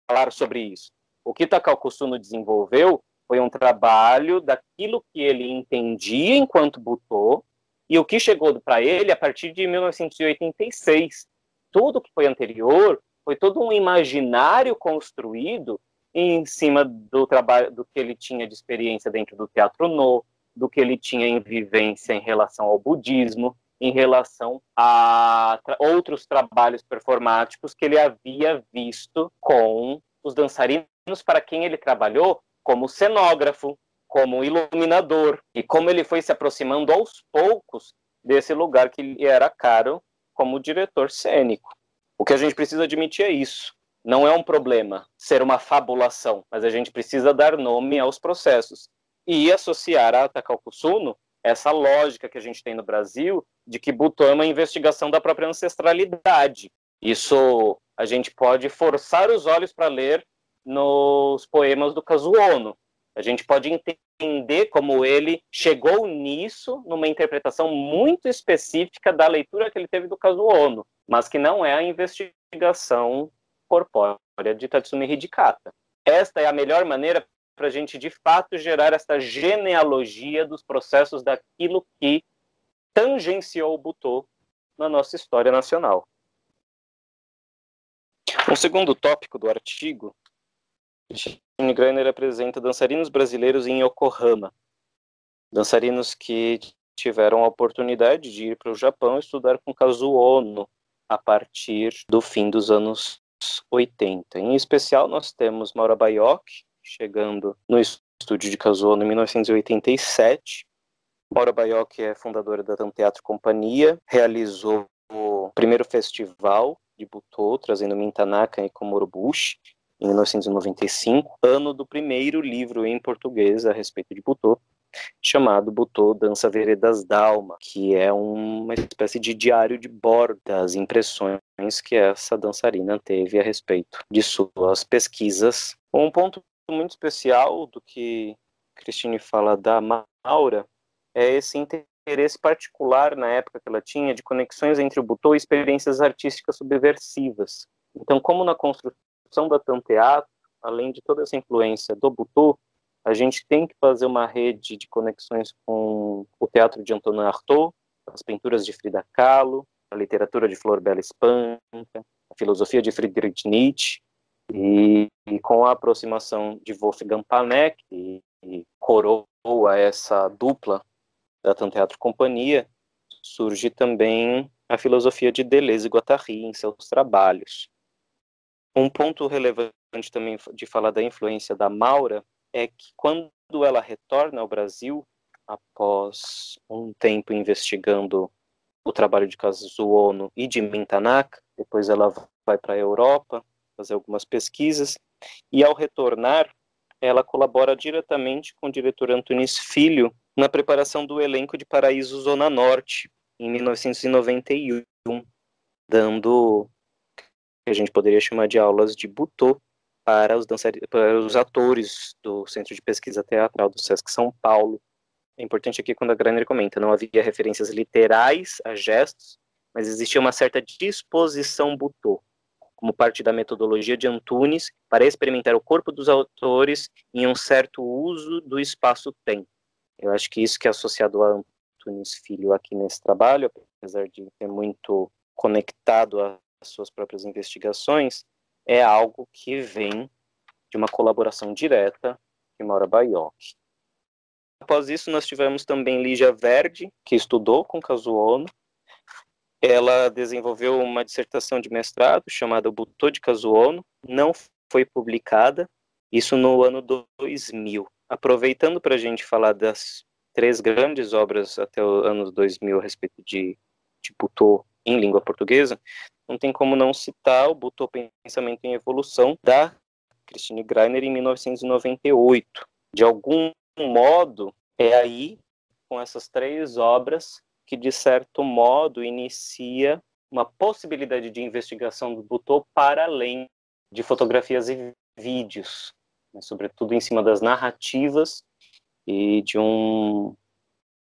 falar sobre isso. O que Takao Kusuno desenvolveu foi um trabalho daquilo que ele entendia enquanto Butô e o que chegou para ele a partir de 1986. Tudo que foi anterior foi todo um imaginário construído em cima do trabalho do que ele tinha de experiência dentro do teatro no, do que ele tinha em vivência em relação ao budismo, em relação a tra outros trabalhos performáticos que ele havia visto com os dançarinos para quem ele trabalhou como cenógrafo, como iluminador, e como ele foi se aproximando aos poucos desse lugar que lhe era caro como diretor cênico. O que a gente precisa admitir é isso. Não é um problema ser uma fabulação, mas a gente precisa dar nome aos processos e associar a Takao Kusuno essa lógica que a gente tem no Brasil de que Butô é uma investigação da própria ancestralidade. Isso a gente pode forçar os olhos para ler nos poemas do Kazuono. A gente pode entender como ele chegou nisso numa interpretação muito específica da leitura que ele teve do Kazuono, mas que não é a investigação corpórea de Tatsumi Hidikata. Esta é a melhor maneira para a gente, de fato, gerar essa genealogia dos processos daquilo que tangenciou o Butô na nossa história nacional. Um segundo tópico do artigo Christine Greiner apresenta dançarinos brasileiros em Yokohama. Dançarinos que tiveram a oportunidade de ir para o Japão estudar com Kazuo Ono a partir do fim dos anos 80. Em especial, nós temos Maura Baiocchi, chegando no estúdio de Kazuo em 1987. Maura Baiocchi é fundadora da Teatro Companhia, realizou o primeiro festival de Butô, trazendo Mintanaka e Komorobushi, em 1995, ano do primeiro livro em português a respeito de Butô, chamado Butô Dança Veredas Dalma, que é uma espécie de diário de bordo das impressões que essa dançarina teve a respeito de suas pesquisas. Um ponto muito especial do que Cristine fala da Maura é esse interesse particular na época que ela tinha de conexões entre o Butô e experiências artísticas subversivas. Então, como na construção da Tanteatro, além de toda essa influência do Butô, a gente tem que fazer uma rede de conexões com o teatro de Antonin Artaud, as pinturas de Frida Kahlo, a literatura de Flor Bela Espanca, a filosofia de Friedrich Nietzsche, e, e com a aproximação de Wolfgang Panek, e, e coroa essa dupla da Tanteatro Companhia, surge também a filosofia de Deleuze e Guattari em seus trabalhos. Um ponto relevante também de falar da influência da Maura é que quando ela retorna ao Brasil, após um tempo investigando o trabalho de Kazuo e de Mintanaka, depois ela vai para a Europa fazer algumas pesquisas, e ao retornar, ela colabora diretamente com o diretor Antunis Filho na preparação do elenco de Paraíso Zona Norte, em 1991, dando que a gente poderia chamar de aulas de butô para os, para os atores do Centro de Pesquisa Teatral do SESC São Paulo. É importante aqui quando a Graner comenta, não havia referências literais a gestos, mas existia uma certa disposição butô, como parte da metodologia de Antunes para experimentar o corpo dos autores em um certo uso do espaço-tempo. Eu acho que isso que é associado a Antunes Filho aqui nesse trabalho, apesar de ser muito conectado às suas próprias investigações, é algo que vem de uma colaboração direta de Maura Baioc. Após isso, nós tivemos também Lígia Verde, que estudou com Kazuono. Ela desenvolveu uma dissertação de mestrado chamada Butô de Kazuono, não foi publicada, isso no ano 2000. Aproveitando para a gente falar das três grandes obras até o ano 2000 a respeito de, de Butô em língua portuguesa, não tem como não citar o Butô Pensamento em Evolução, da Christine Greiner, em 1998. De algum modo, é aí, com essas três obras, que, de certo modo, inicia uma possibilidade de investigação do Butô para além de fotografias e vídeos, né, sobretudo em cima das narrativas e de um,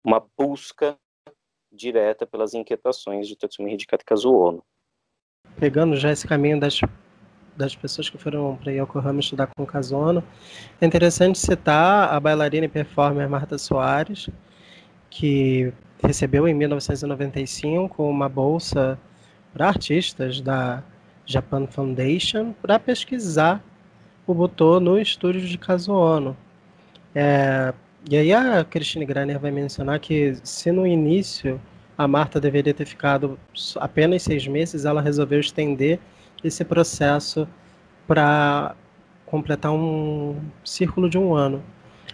uma busca direta pelas inquietações de Tatsumi Hidikata Kazuono. Pegando já esse caminho das, das pessoas que foram para Yokohama estudar com Kazuono, é interessante citar a bailarina e performer Marta Soares, que recebeu em 1995 uma bolsa para artistas da Japan Foundation para pesquisar o Butô no estúdio de Kazuono. É, e aí a Christine Greiner vai mencionar que se no início a Marta deveria ter ficado apenas seis meses, ela resolveu estender esse processo para completar um círculo de um ano.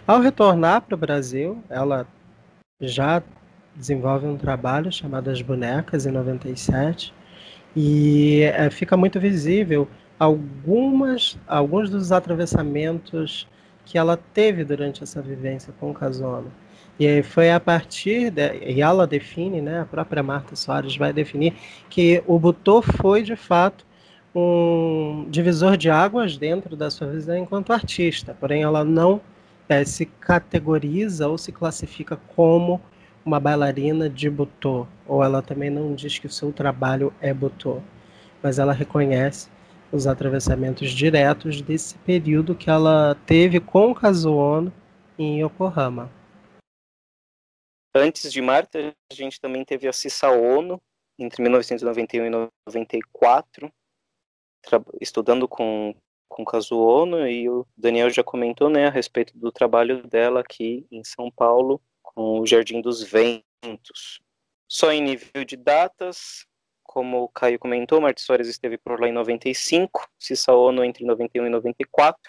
Ao retornar para o Brasil, ela já desenvolve um trabalho chamado As Bonecas, em 97, e é, fica muito visível algumas, alguns dos atravessamentos que ela teve durante essa vivência com o Casono. E foi a partir, de, e ela define, né, a própria Marta Soares vai definir, que o Butô foi de fato um divisor de águas dentro da sua visão enquanto artista, porém ela não é, se categoriza ou se classifica como uma bailarina de Butô, ou ela também não diz que o seu trabalho é Butô, mas ela reconhece os atravessamentos diretos desse período que ela teve com o Kazuono em Yokohama. Antes de Marta, a gente também teve a Cissa Ono, entre 1991 e 94, estudando com, com Kazuono, e o Daniel já comentou né, a respeito do trabalho dela aqui em São Paulo, com o Jardim dos Ventos. Só em nível de datas, como o Caio comentou, Martins Soares esteve por lá em 95, Cissa Ono entre 91 e 94,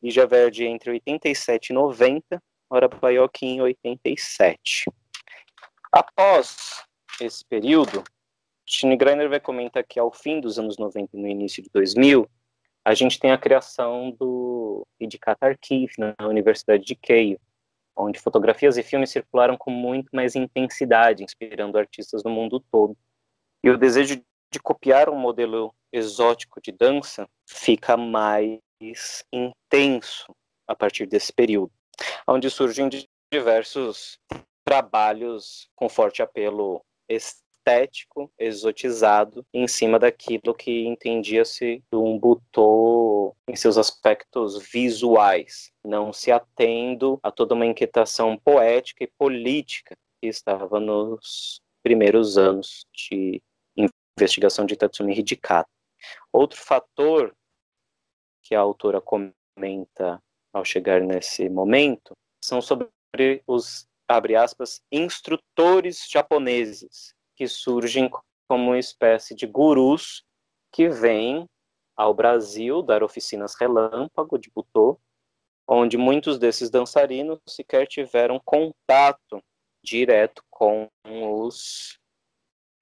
Lígia Verde entre 87 e 90, Ora Baioc em 87. Após esse período, Tine Greiner vai comentar que ao fim dos anos 90 e no início de 2000, a gente tem a criação do Idicata Archive na Universidade de Keio, onde fotografias e filmes circularam com muito mais intensidade, inspirando artistas do mundo todo. E o desejo de copiar um modelo exótico de dança fica mais intenso a partir desse período, onde surgem diversos trabalhos com forte apelo estético, exotizado, em cima daquilo que entendia-se um butô em seus aspectos visuais, não se atendo a toda uma inquietação poética e política que estava nos primeiros anos de investigação de Tatsumi Hidikata. Outro fator que a autora comenta ao chegar nesse momento são sobre os, abre aspas, instrutores japoneses, que surgem como uma espécie de gurus que vêm ao Brasil dar oficinas relâmpago de butô, onde muitos desses dançarinos sequer tiveram contato direto com os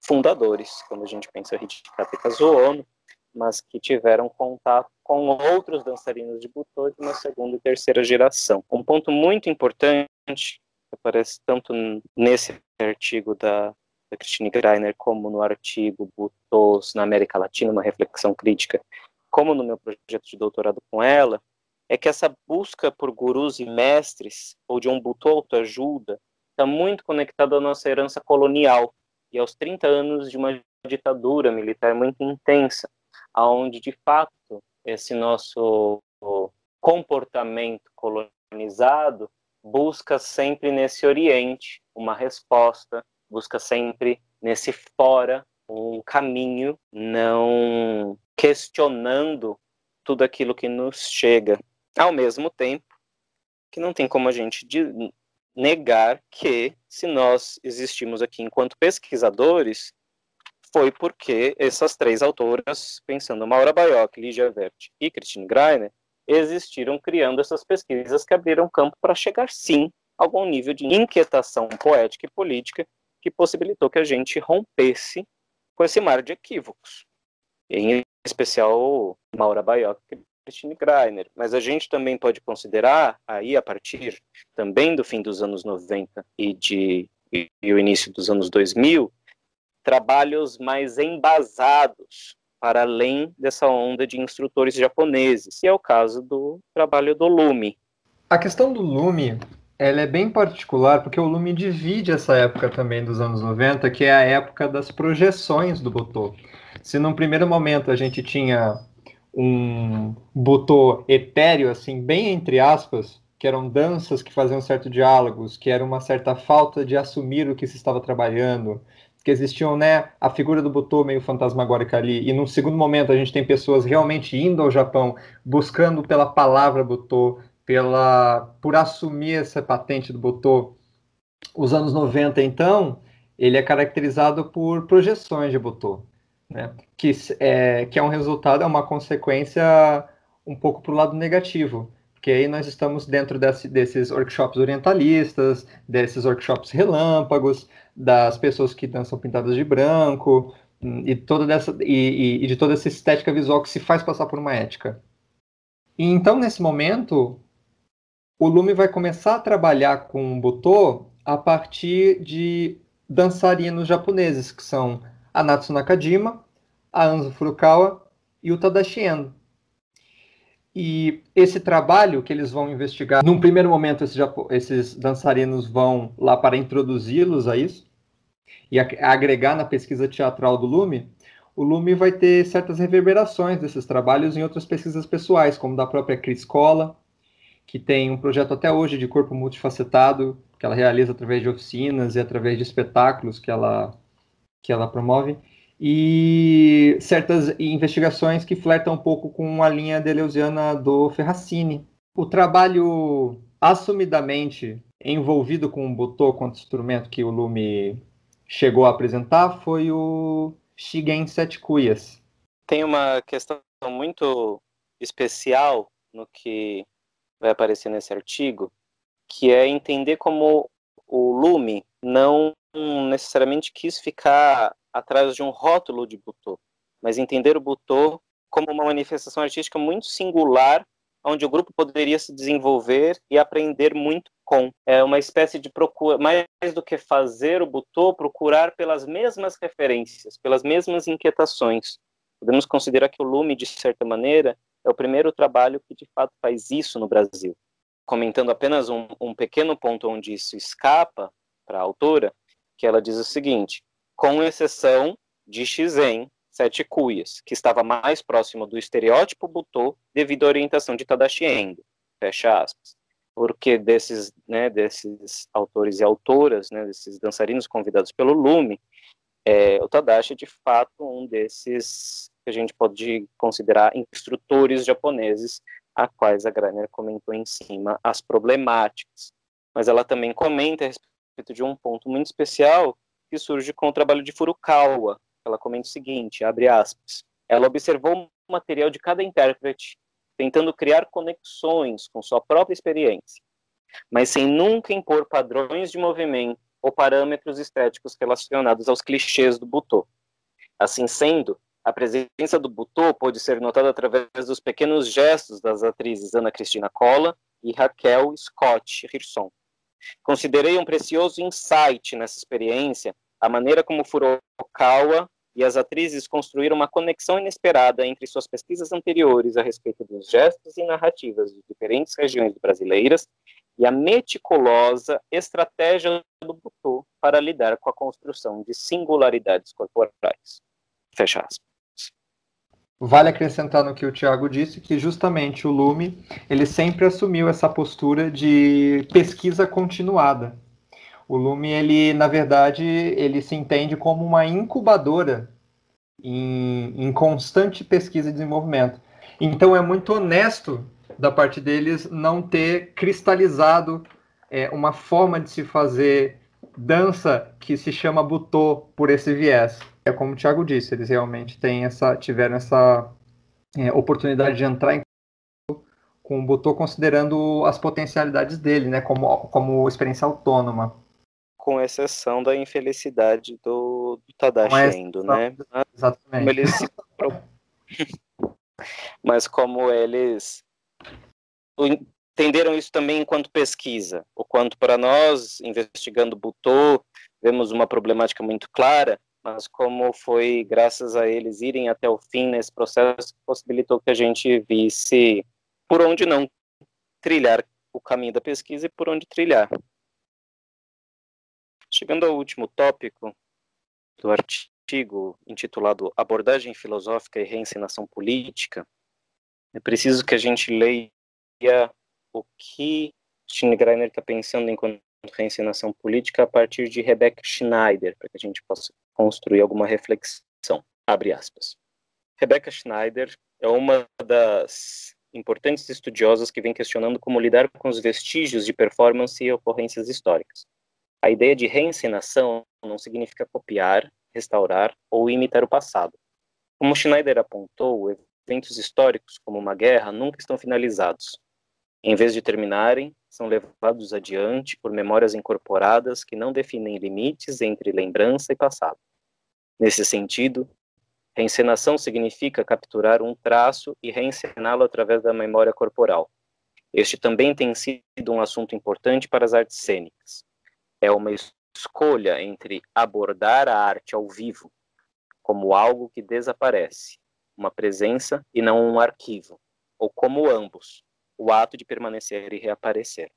fundadores, quando a gente pensa Hidikata Kazuono, mas que tiveram contato com outros dançarinos de butô de uma segunda e terceira geração. Um ponto muito importante, que aparece tanto nesse artigo da, da Christine Greiner, como no artigo Butôs na América Latina, uma reflexão crítica, como no meu projeto de doutorado com ela, é que essa busca por gurus e mestres, ou de um butô autoajuda, está muito conectada à nossa herança colonial, e aos 30 anos de uma ditadura militar muito intensa, aonde de fato esse nosso comportamento colonizado busca sempre nesse oriente uma resposta, busca sempre nesse fora um caminho, não questionando tudo aquilo que nos chega. Ao mesmo tempo que não tem como a gente negar que, se nós existimos aqui enquanto pesquisadores, foi porque essas três autoras, pensando Maura Baioc, Lígia Vert e Christine Greiner, existiram criando essas pesquisas que abriram campo para chegar, sim, a algum nível de inquietação poética e política que possibilitou que a gente rompesse com esse mar de equívocos. Em especial Maura Baioc e Christine Greiner. Mas a gente também pode considerar, aí a partir também do fim dos anos 90 e, de, e, e o início dos anos 2000, trabalhos mais embasados para além dessa onda de instrutores japoneses, que é o caso do trabalho do Lume. A questão do Lume, ela é bem particular porque o Lume divide essa época também dos anos 90, que é a época das projeções do Butô. Se num primeiro momento a gente tinha um Butô etéreo, assim, bem entre aspas, que eram danças que faziam certo diálogos, que era uma certa falta de assumir o que se estava trabalhando, que existiam, né, a figura do Butô meio fantasmagórica ali, e num segundo momento a gente tem pessoas realmente indo ao Japão, buscando pela palavra Butô, pela, por assumir essa patente do Butô. Os anos 90, então, ele é caracterizado por projeções de Butô, né, que, é, que é um resultado, é uma consequência um pouco para o lado negativo, porque aí nós estamos dentro desse, desses workshops orientalistas, desses workshops relâmpagos, das pessoas que dançam pintadas de branco e toda dessa e, e, de toda essa estética visual que se faz passar por uma ética. E então nesse momento o Lume vai começar a trabalhar com o Butô a partir de dançarinos japoneses que são a Natsu Nakajima, a Anzo Furukawa e o Tadashi Endo. E esse trabalho que eles vão investigar, num primeiro momento, esses, esses dançarinos vão lá para introduzi-los a isso e agregar na pesquisa teatral do Lume, o Lume vai ter certas reverberações desses trabalhos em outras pesquisas pessoais, como da própria Cris Cola, que tem um projeto até hoje de corpo multifacetado, que ela realiza através de oficinas e através de espetáculos que ela, que ela promove e certas investigações que flertam um pouco com a linha deleuziana do Ferracini. O trabalho assumidamente envolvido com o butô quanto instrumento que o Lume chegou a apresentar foi o Shigen Sete Cuias. Tem uma questão muito especial no que vai aparecer nesse artigo, que é entender como o Lume não necessariamente quis ficar atrás de um rótulo de Butô, mas entender o Butô como uma manifestação artística muito singular, onde o grupo poderia se desenvolver e aprender muito com. É uma espécie de procura, mais do que fazer o Butô, procurar pelas mesmas referências, pelas mesmas inquietações. Podemos considerar que o Lume, de certa maneira, é o primeiro trabalho que de fato faz isso no Brasil. Comentando apenas um, um pequeno ponto onde isso escapa para a autora, que ela diz o seguinte: com exceção de Shizen, Sete Cuias, que estava mais próximo do estereótipo Butô devido à orientação de Tadashi Endo, fecha aspas. Porque desses, né, desses autores e autoras, né, desses dançarinos convidados pelo Lume, é, o Tadashi é de fato um desses que a gente pode considerar instrutores japoneses, a quais a Graner comentou em cima as problemáticas. Mas ela também comenta a respeito de um ponto muito especial que surge com o trabalho de Furukawa. Ela comenta o seguinte, abre aspas, ela observou o material de cada intérprete, tentando criar conexões com sua própria experiência, mas sem nunca impor padrões de movimento ou parâmetros estéticos relacionados aos clichês do Butô. Assim sendo, a presença do Butô pode ser notada através dos pequenos gestos das atrizes Ana Cristina Cola e Raquel Scott Hirson. Considerei um precioso insight nessa experiência a maneira como Furukawa e as atrizes construíram uma conexão inesperada entre suas pesquisas anteriores a respeito dos gestos e narrativas de diferentes regiões brasileiras e a meticulosa estratégia do Butô para lidar com a construção de singularidades corporais. Fecha aspas. Vale acrescentar no que o Tiago disse que justamente o Lume ele sempre assumiu essa postura de pesquisa continuada. O Lume ele na verdade ele se entende como uma incubadora em, em constante pesquisa e desenvolvimento. Então é muito honesto da parte deles não ter cristalizado é, uma forma de se fazer dança que se chama butô por esse viés. É como o Thiago disse, eles realmente têm essa, tiveram essa é, oportunidade de entrar em com o butô considerando as potencialidades dele, né, como, como experiência autônoma. Com exceção da infelicidade do, do Tadashi Endo, né? Exatamente. Como eles... Mas como eles entenderam isso também enquanto pesquisa, o quanto para nós, investigando Butô, vemos uma problemática muito clara, mas como foi graças a eles irem até o fim nesse processo, possibilitou que a gente visse por onde não trilhar o caminho da pesquisa e por onde trilhar. Chegando ao último tópico do artigo intitulado Abordagem Filosófica e Reencenação Política, é preciso que a gente leia o que Stine Greiner está pensando enquanto reencenação política a partir de Rebecca Schneider, para que a gente possa construir alguma reflexão. Abre aspas. Rebecca Schneider é uma das importantes estudiosas que vem questionando como lidar com os vestígios de performance e ocorrências históricas. A ideia de reencenação não significa copiar, restaurar ou imitar o passado. Como Schneider apontou, eventos históricos, como uma guerra, nunca estão finalizados. Em vez de terminarem, são levados adiante por memórias incorporadas que não definem limites entre lembrança e passado. Nesse sentido, reencenação significa capturar um traço e reencená-lo através da memória corporal. Este também tem sido um assunto importante para as artes cênicas. É uma escolha entre abordar a arte ao vivo, como algo que desaparece, uma presença e não um arquivo, ou como ambos, o ato de permanecer e reaparecer.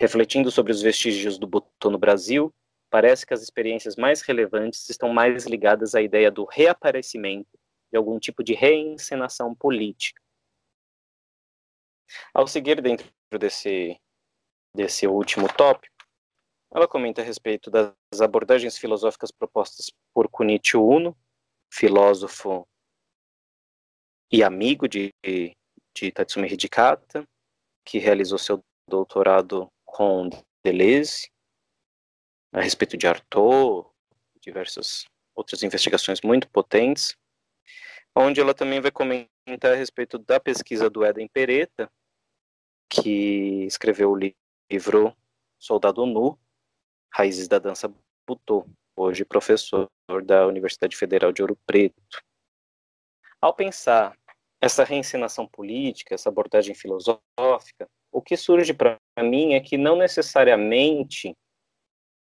Refletindo sobre os vestígios do Butô no Brasil, parece que as experiências mais relevantes estão mais ligadas à ideia do reaparecimento de algum tipo de reencenação política. Ao seguir dentro desse, desse último tópico, ela comenta a respeito das abordagens filosóficas propostas por Kunichi Uno, filósofo e amigo de de Tatsumi Hidikata, que realizou seu doutorado com Deleuze, a respeito de Artaud, diversas outras investigações muito potentes, onde ela também vai comentar a respeito da pesquisa do Eden Pereta, que escreveu o livro Soldado Nu, Raízes da Dança Butô, hoje professor da Universidade Federal de Ouro Preto. Ao pensar essa reencenação política, essa abordagem filosófica, o que surge para mim é que não necessariamente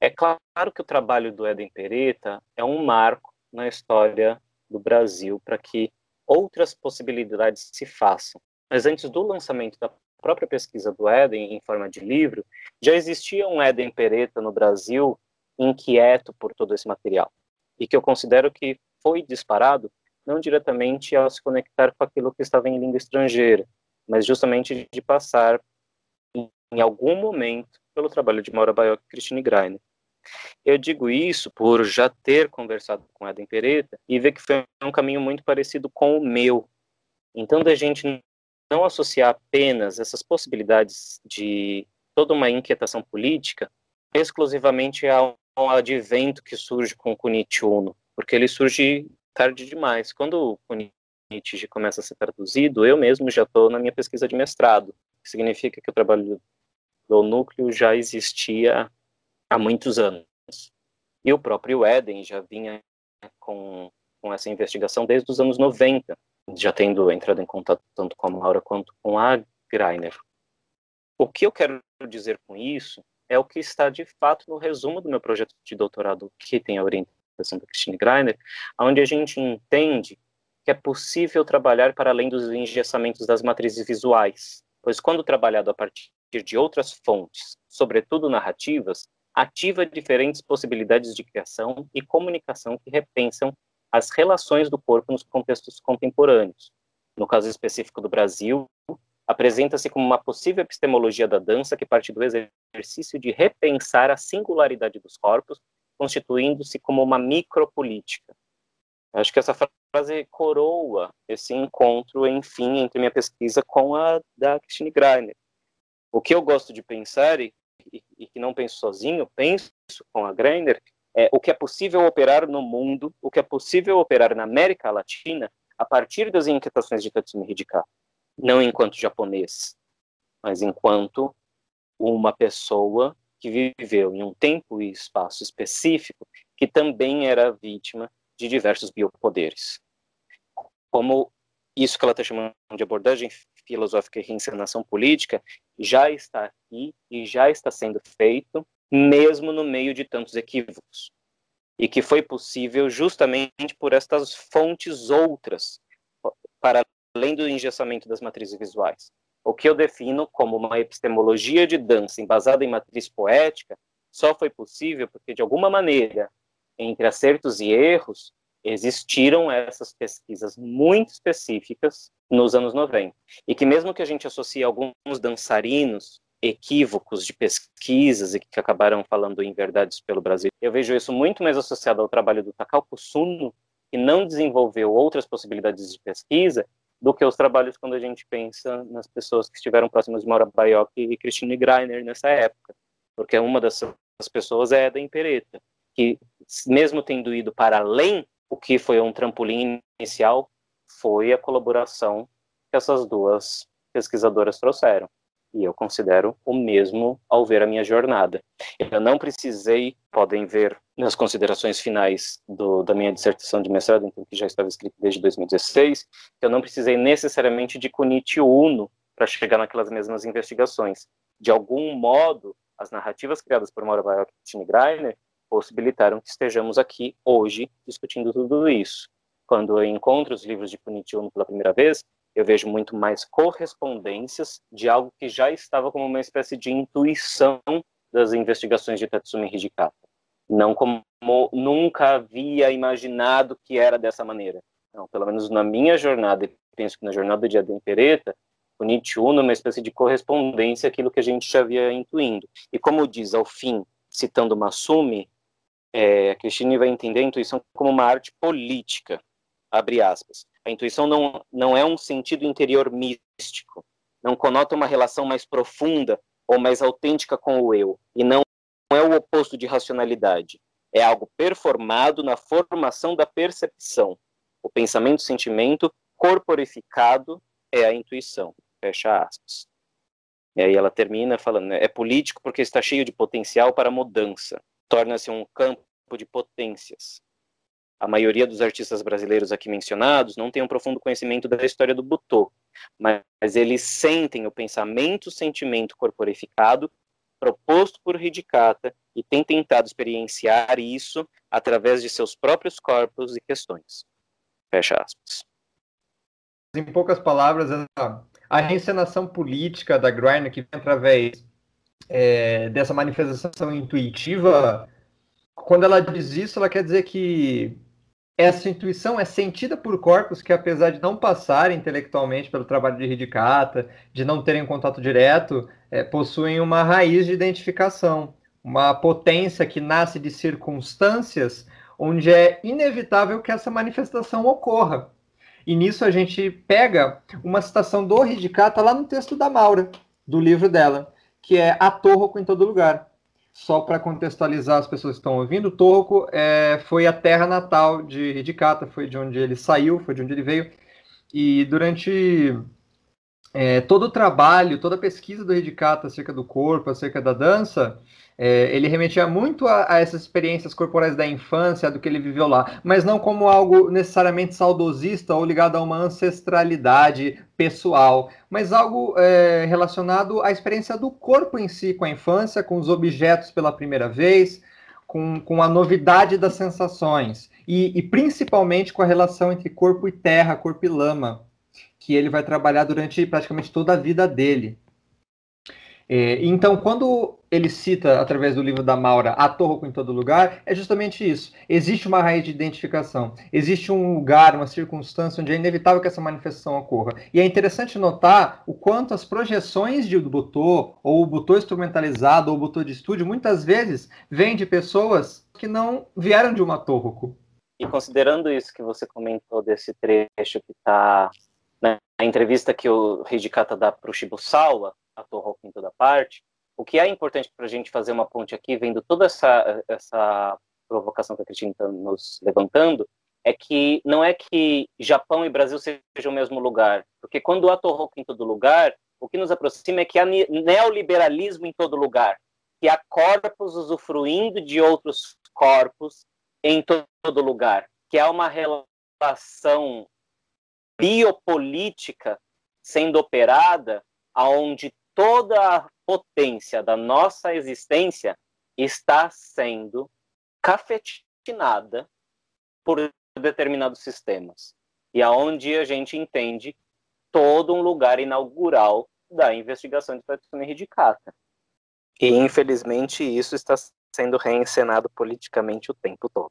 é claro que o trabalho do Éden Pereta é um marco na história do Brasil para que outras possibilidades se façam. Mas antes do lançamento da própria pesquisa do Éden em forma de livro, já existia um Éden Pereta no Brasil inquieto por todo esse material e que eu considero que foi disparado não diretamente ao se conectar com aquilo que estava em língua estrangeira, mas justamente de passar em, algum momento pelo trabalho de Maura Baioc e Christine Greiner. Eu digo isso por já ter conversado com Eden Pereta e ver que foi um caminho muito parecido com o meu. Então, da gente não associar apenas essas possibilidades de toda uma inquietação política exclusivamente ao, advento que surge com o Kunichi Uno, porque ele surge tarde demais. Quando o Nietzsche começa a ser traduzido, eu mesmo já estou na minha pesquisa de mestrado, que significa que o trabalho do núcleo já existia há muitos anos. E o próprio Éden já vinha com, com essa investigação desde os anos 90, já tendo entrado em contato tanto com a Maura quanto com a Greiner. O que eu quero dizer com isso é o que está de fato no resumo do meu projeto de doutorado, que tem a orientação da Christine Greiner, onde a gente entende que é possível trabalhar para além dos engessamentos das matrizes visuais, pois quando trabalhado a partir de outras fontes, sobretudo narrativas, ativa diferentes possibilidades de criação e comunicação que repensam as relações do corpo nos contextos contemporâneos. No caso específico do Brasil, apresenta-se como uma possível epistemologia da dança que parte do exercício de repensar a singularidade dos corpos, constituindo-se como uma micropolítica. Acho que essa frase coroa esse encontro, enfim, entre minha pesquisa com a da Christine Greiner. O que eu gosto de pensar, e, e, que não penso sozinho, penso com a Greiner, é o que é possível operar no mundo, o que é possível operar na América Latina a partir das inquietações de Tatsumi Hidaka, não enquanto japonês, mas enquanto uma pessoa que viveu em um tempo e espaço específico que também era vítima de diversos biopoderes. Como isso que ela está chamando de abordagem filosófica e reencenação política já está aqui e já está sendo feito, mesmo no meio de tantos equívocos. E que foi possível justamente por estas fontes outras, para além do engessamento das matrizes visuais. O que eu defino como uma epistemologia de dança embasada em matriz poética só foi possível porque, de alguma maneira, entre acertos e erros, existiram essas pesquisas muito específicas nos anos 90. E que mesmo que a gente associe alguns dançarinos equívocos de pesquisas e que acabaram falando em verdades pelo Brasil, eu vejo isso muito mais associado ao trabalho do Takao Kusuno, que não desenvolveu outras possibilidades de pesquisa do que os trabalhos quando a gente pensa nas pessoas que estiveram próximas de Maura Baiocchi e Christine Greiner nessa época, porque uma dessas pessoas é Eda Impereta, que mesmo tendo ido para além o que foi um trampolim inicial foi a colaboração que essas duas pesquisadoras trouxeram. E eu considero o mesmo ao ver a minha jornada. Eu não precisei, podem ver nas considerações finais do, da minha dissertação de mestrado, então, que já estava escrito desde 2016, eu não precisei necessariamente de Kunichi Uno para chegar naquelas mesmas investigações. De algum modo, as narrativas criadas por Maura Baioc e Tini Greiner possibilitaram que estejamos aqui hoje discutindo tudo isso. Quando eu encontro os livros de Kunichi pela primeira vez, eu vejo muito mais correspondências de algo que já estava como uma espécie de intuição das investigações de Tatsumi Hijikata. Não como nunca havia imaginado que era dessa maneira. Não, pelo menos na minha jornada, e penso que na jornada de Adem Pereta, o Nietzsche é uma espécie de correspondência àquilo que a gente já havia intuindo. E como diz ao fim, citando Masumi, é, Cristine vai entender a intuição como uma arte política, abre aspas. A intuição não, não é um sentido interior místico, não conota uma relação mais profunda ou mais autêntica com o eu, e não é o oposto de racionalidade. É algo performado na formação da percepção. O pensamento-sentimento corporificado é a intuição. Fecha aspas. E aí ela termina falando, né, é político porque está cheio de potencial para mudança torna-se um campo de potências. A maioria dos artistas brasileiros aqui mencionados não tem um profundo conhecimento da história do Butô, mas eles sentem o pensamento, sentimento corporificado proposto por Hidikata e têm tentado experienciar isso através de seus próprios corpos e questões. Fecha aspas. Em poucas palavras, a reencenação política da Griner, que vem através é, dessa manifestação intuitiva, quando ela diz isso, ela quer dizer que essa intuição é sentida por corpos que, apesar de não passarem intelectualmente pelo trabalho de Hidikata, de não terem contato direto, é, possuem uma raiz de identificação, uma potência que nasce de circunstâncias onde é inevitável que essa manifestação ocorra. E nisso a gente pega uma citação do Hidikata lá no texto da Maura, do livro dela, que é a Torroco em todo lugar. Só para contextualizar as pessoas que estão ouvindo, Torroco é, foi a terra natal de Hidikata, foi de onde ele saiu, foi de onde ele veio. E durante é, todo o trabalho, toda a pesquisa do Hidikata acerca do corpo, acerca da dança, é, ele remetia muito a, a, essas experiências corporais da infância, do que ele viveu lá, mas não como algo necessariamente saudosista ou ligado a uma ancestralidade pessoal, mas algo é, relacionado à experiência do corpo em si, com a infância, com os objetos pela primeira vez, com, com a novidade das sensações, e, e principalmente com a relação entre corpo e terra, corpo e lama, que ele vai trabalhar durante praticamente toda a vida dele. É, então, quando ele cita, através do livro da Maura, a Torroco em todo lugar, é justamente isso. Existe uma raiz de identificação, existe um lugar, uma circunstância onde é inevitável que essa manifestação ocorra. E é interessante notar o quanto as projeções de Butô, ou Butô instrumentalizado, ou Butô de estúdio, muitas vezes vêm de pessoas que não vieram de uma Torroco. E considerando isso que você comentou desse trecho que está na entrevista que o Hijikata dá para o Shibusawa, a Toho em toda parte, o que é importante para a gente fazer uma ponte aqui, vendo toda essa, essa provocação que a Cristina está nos levantando, é que não é que Japão e Brasil sejam o mesmo lugar, porque quando há Toho em todo lugar, o que nos aproxima é que há neoliberalismo em todo lugar, que há corpos usufruindo de outros corpos em todo lugar, que há uma relação biopolítica sendo operada aonde toda a potência da nossa existência está sendo cafetinada por determinados sistemas e aonde a gente entende todo um lugar inaugural da investigação de Tatsumi Hidikata. E infelizmente isso está sendo reencenado politicamente o tempo todo.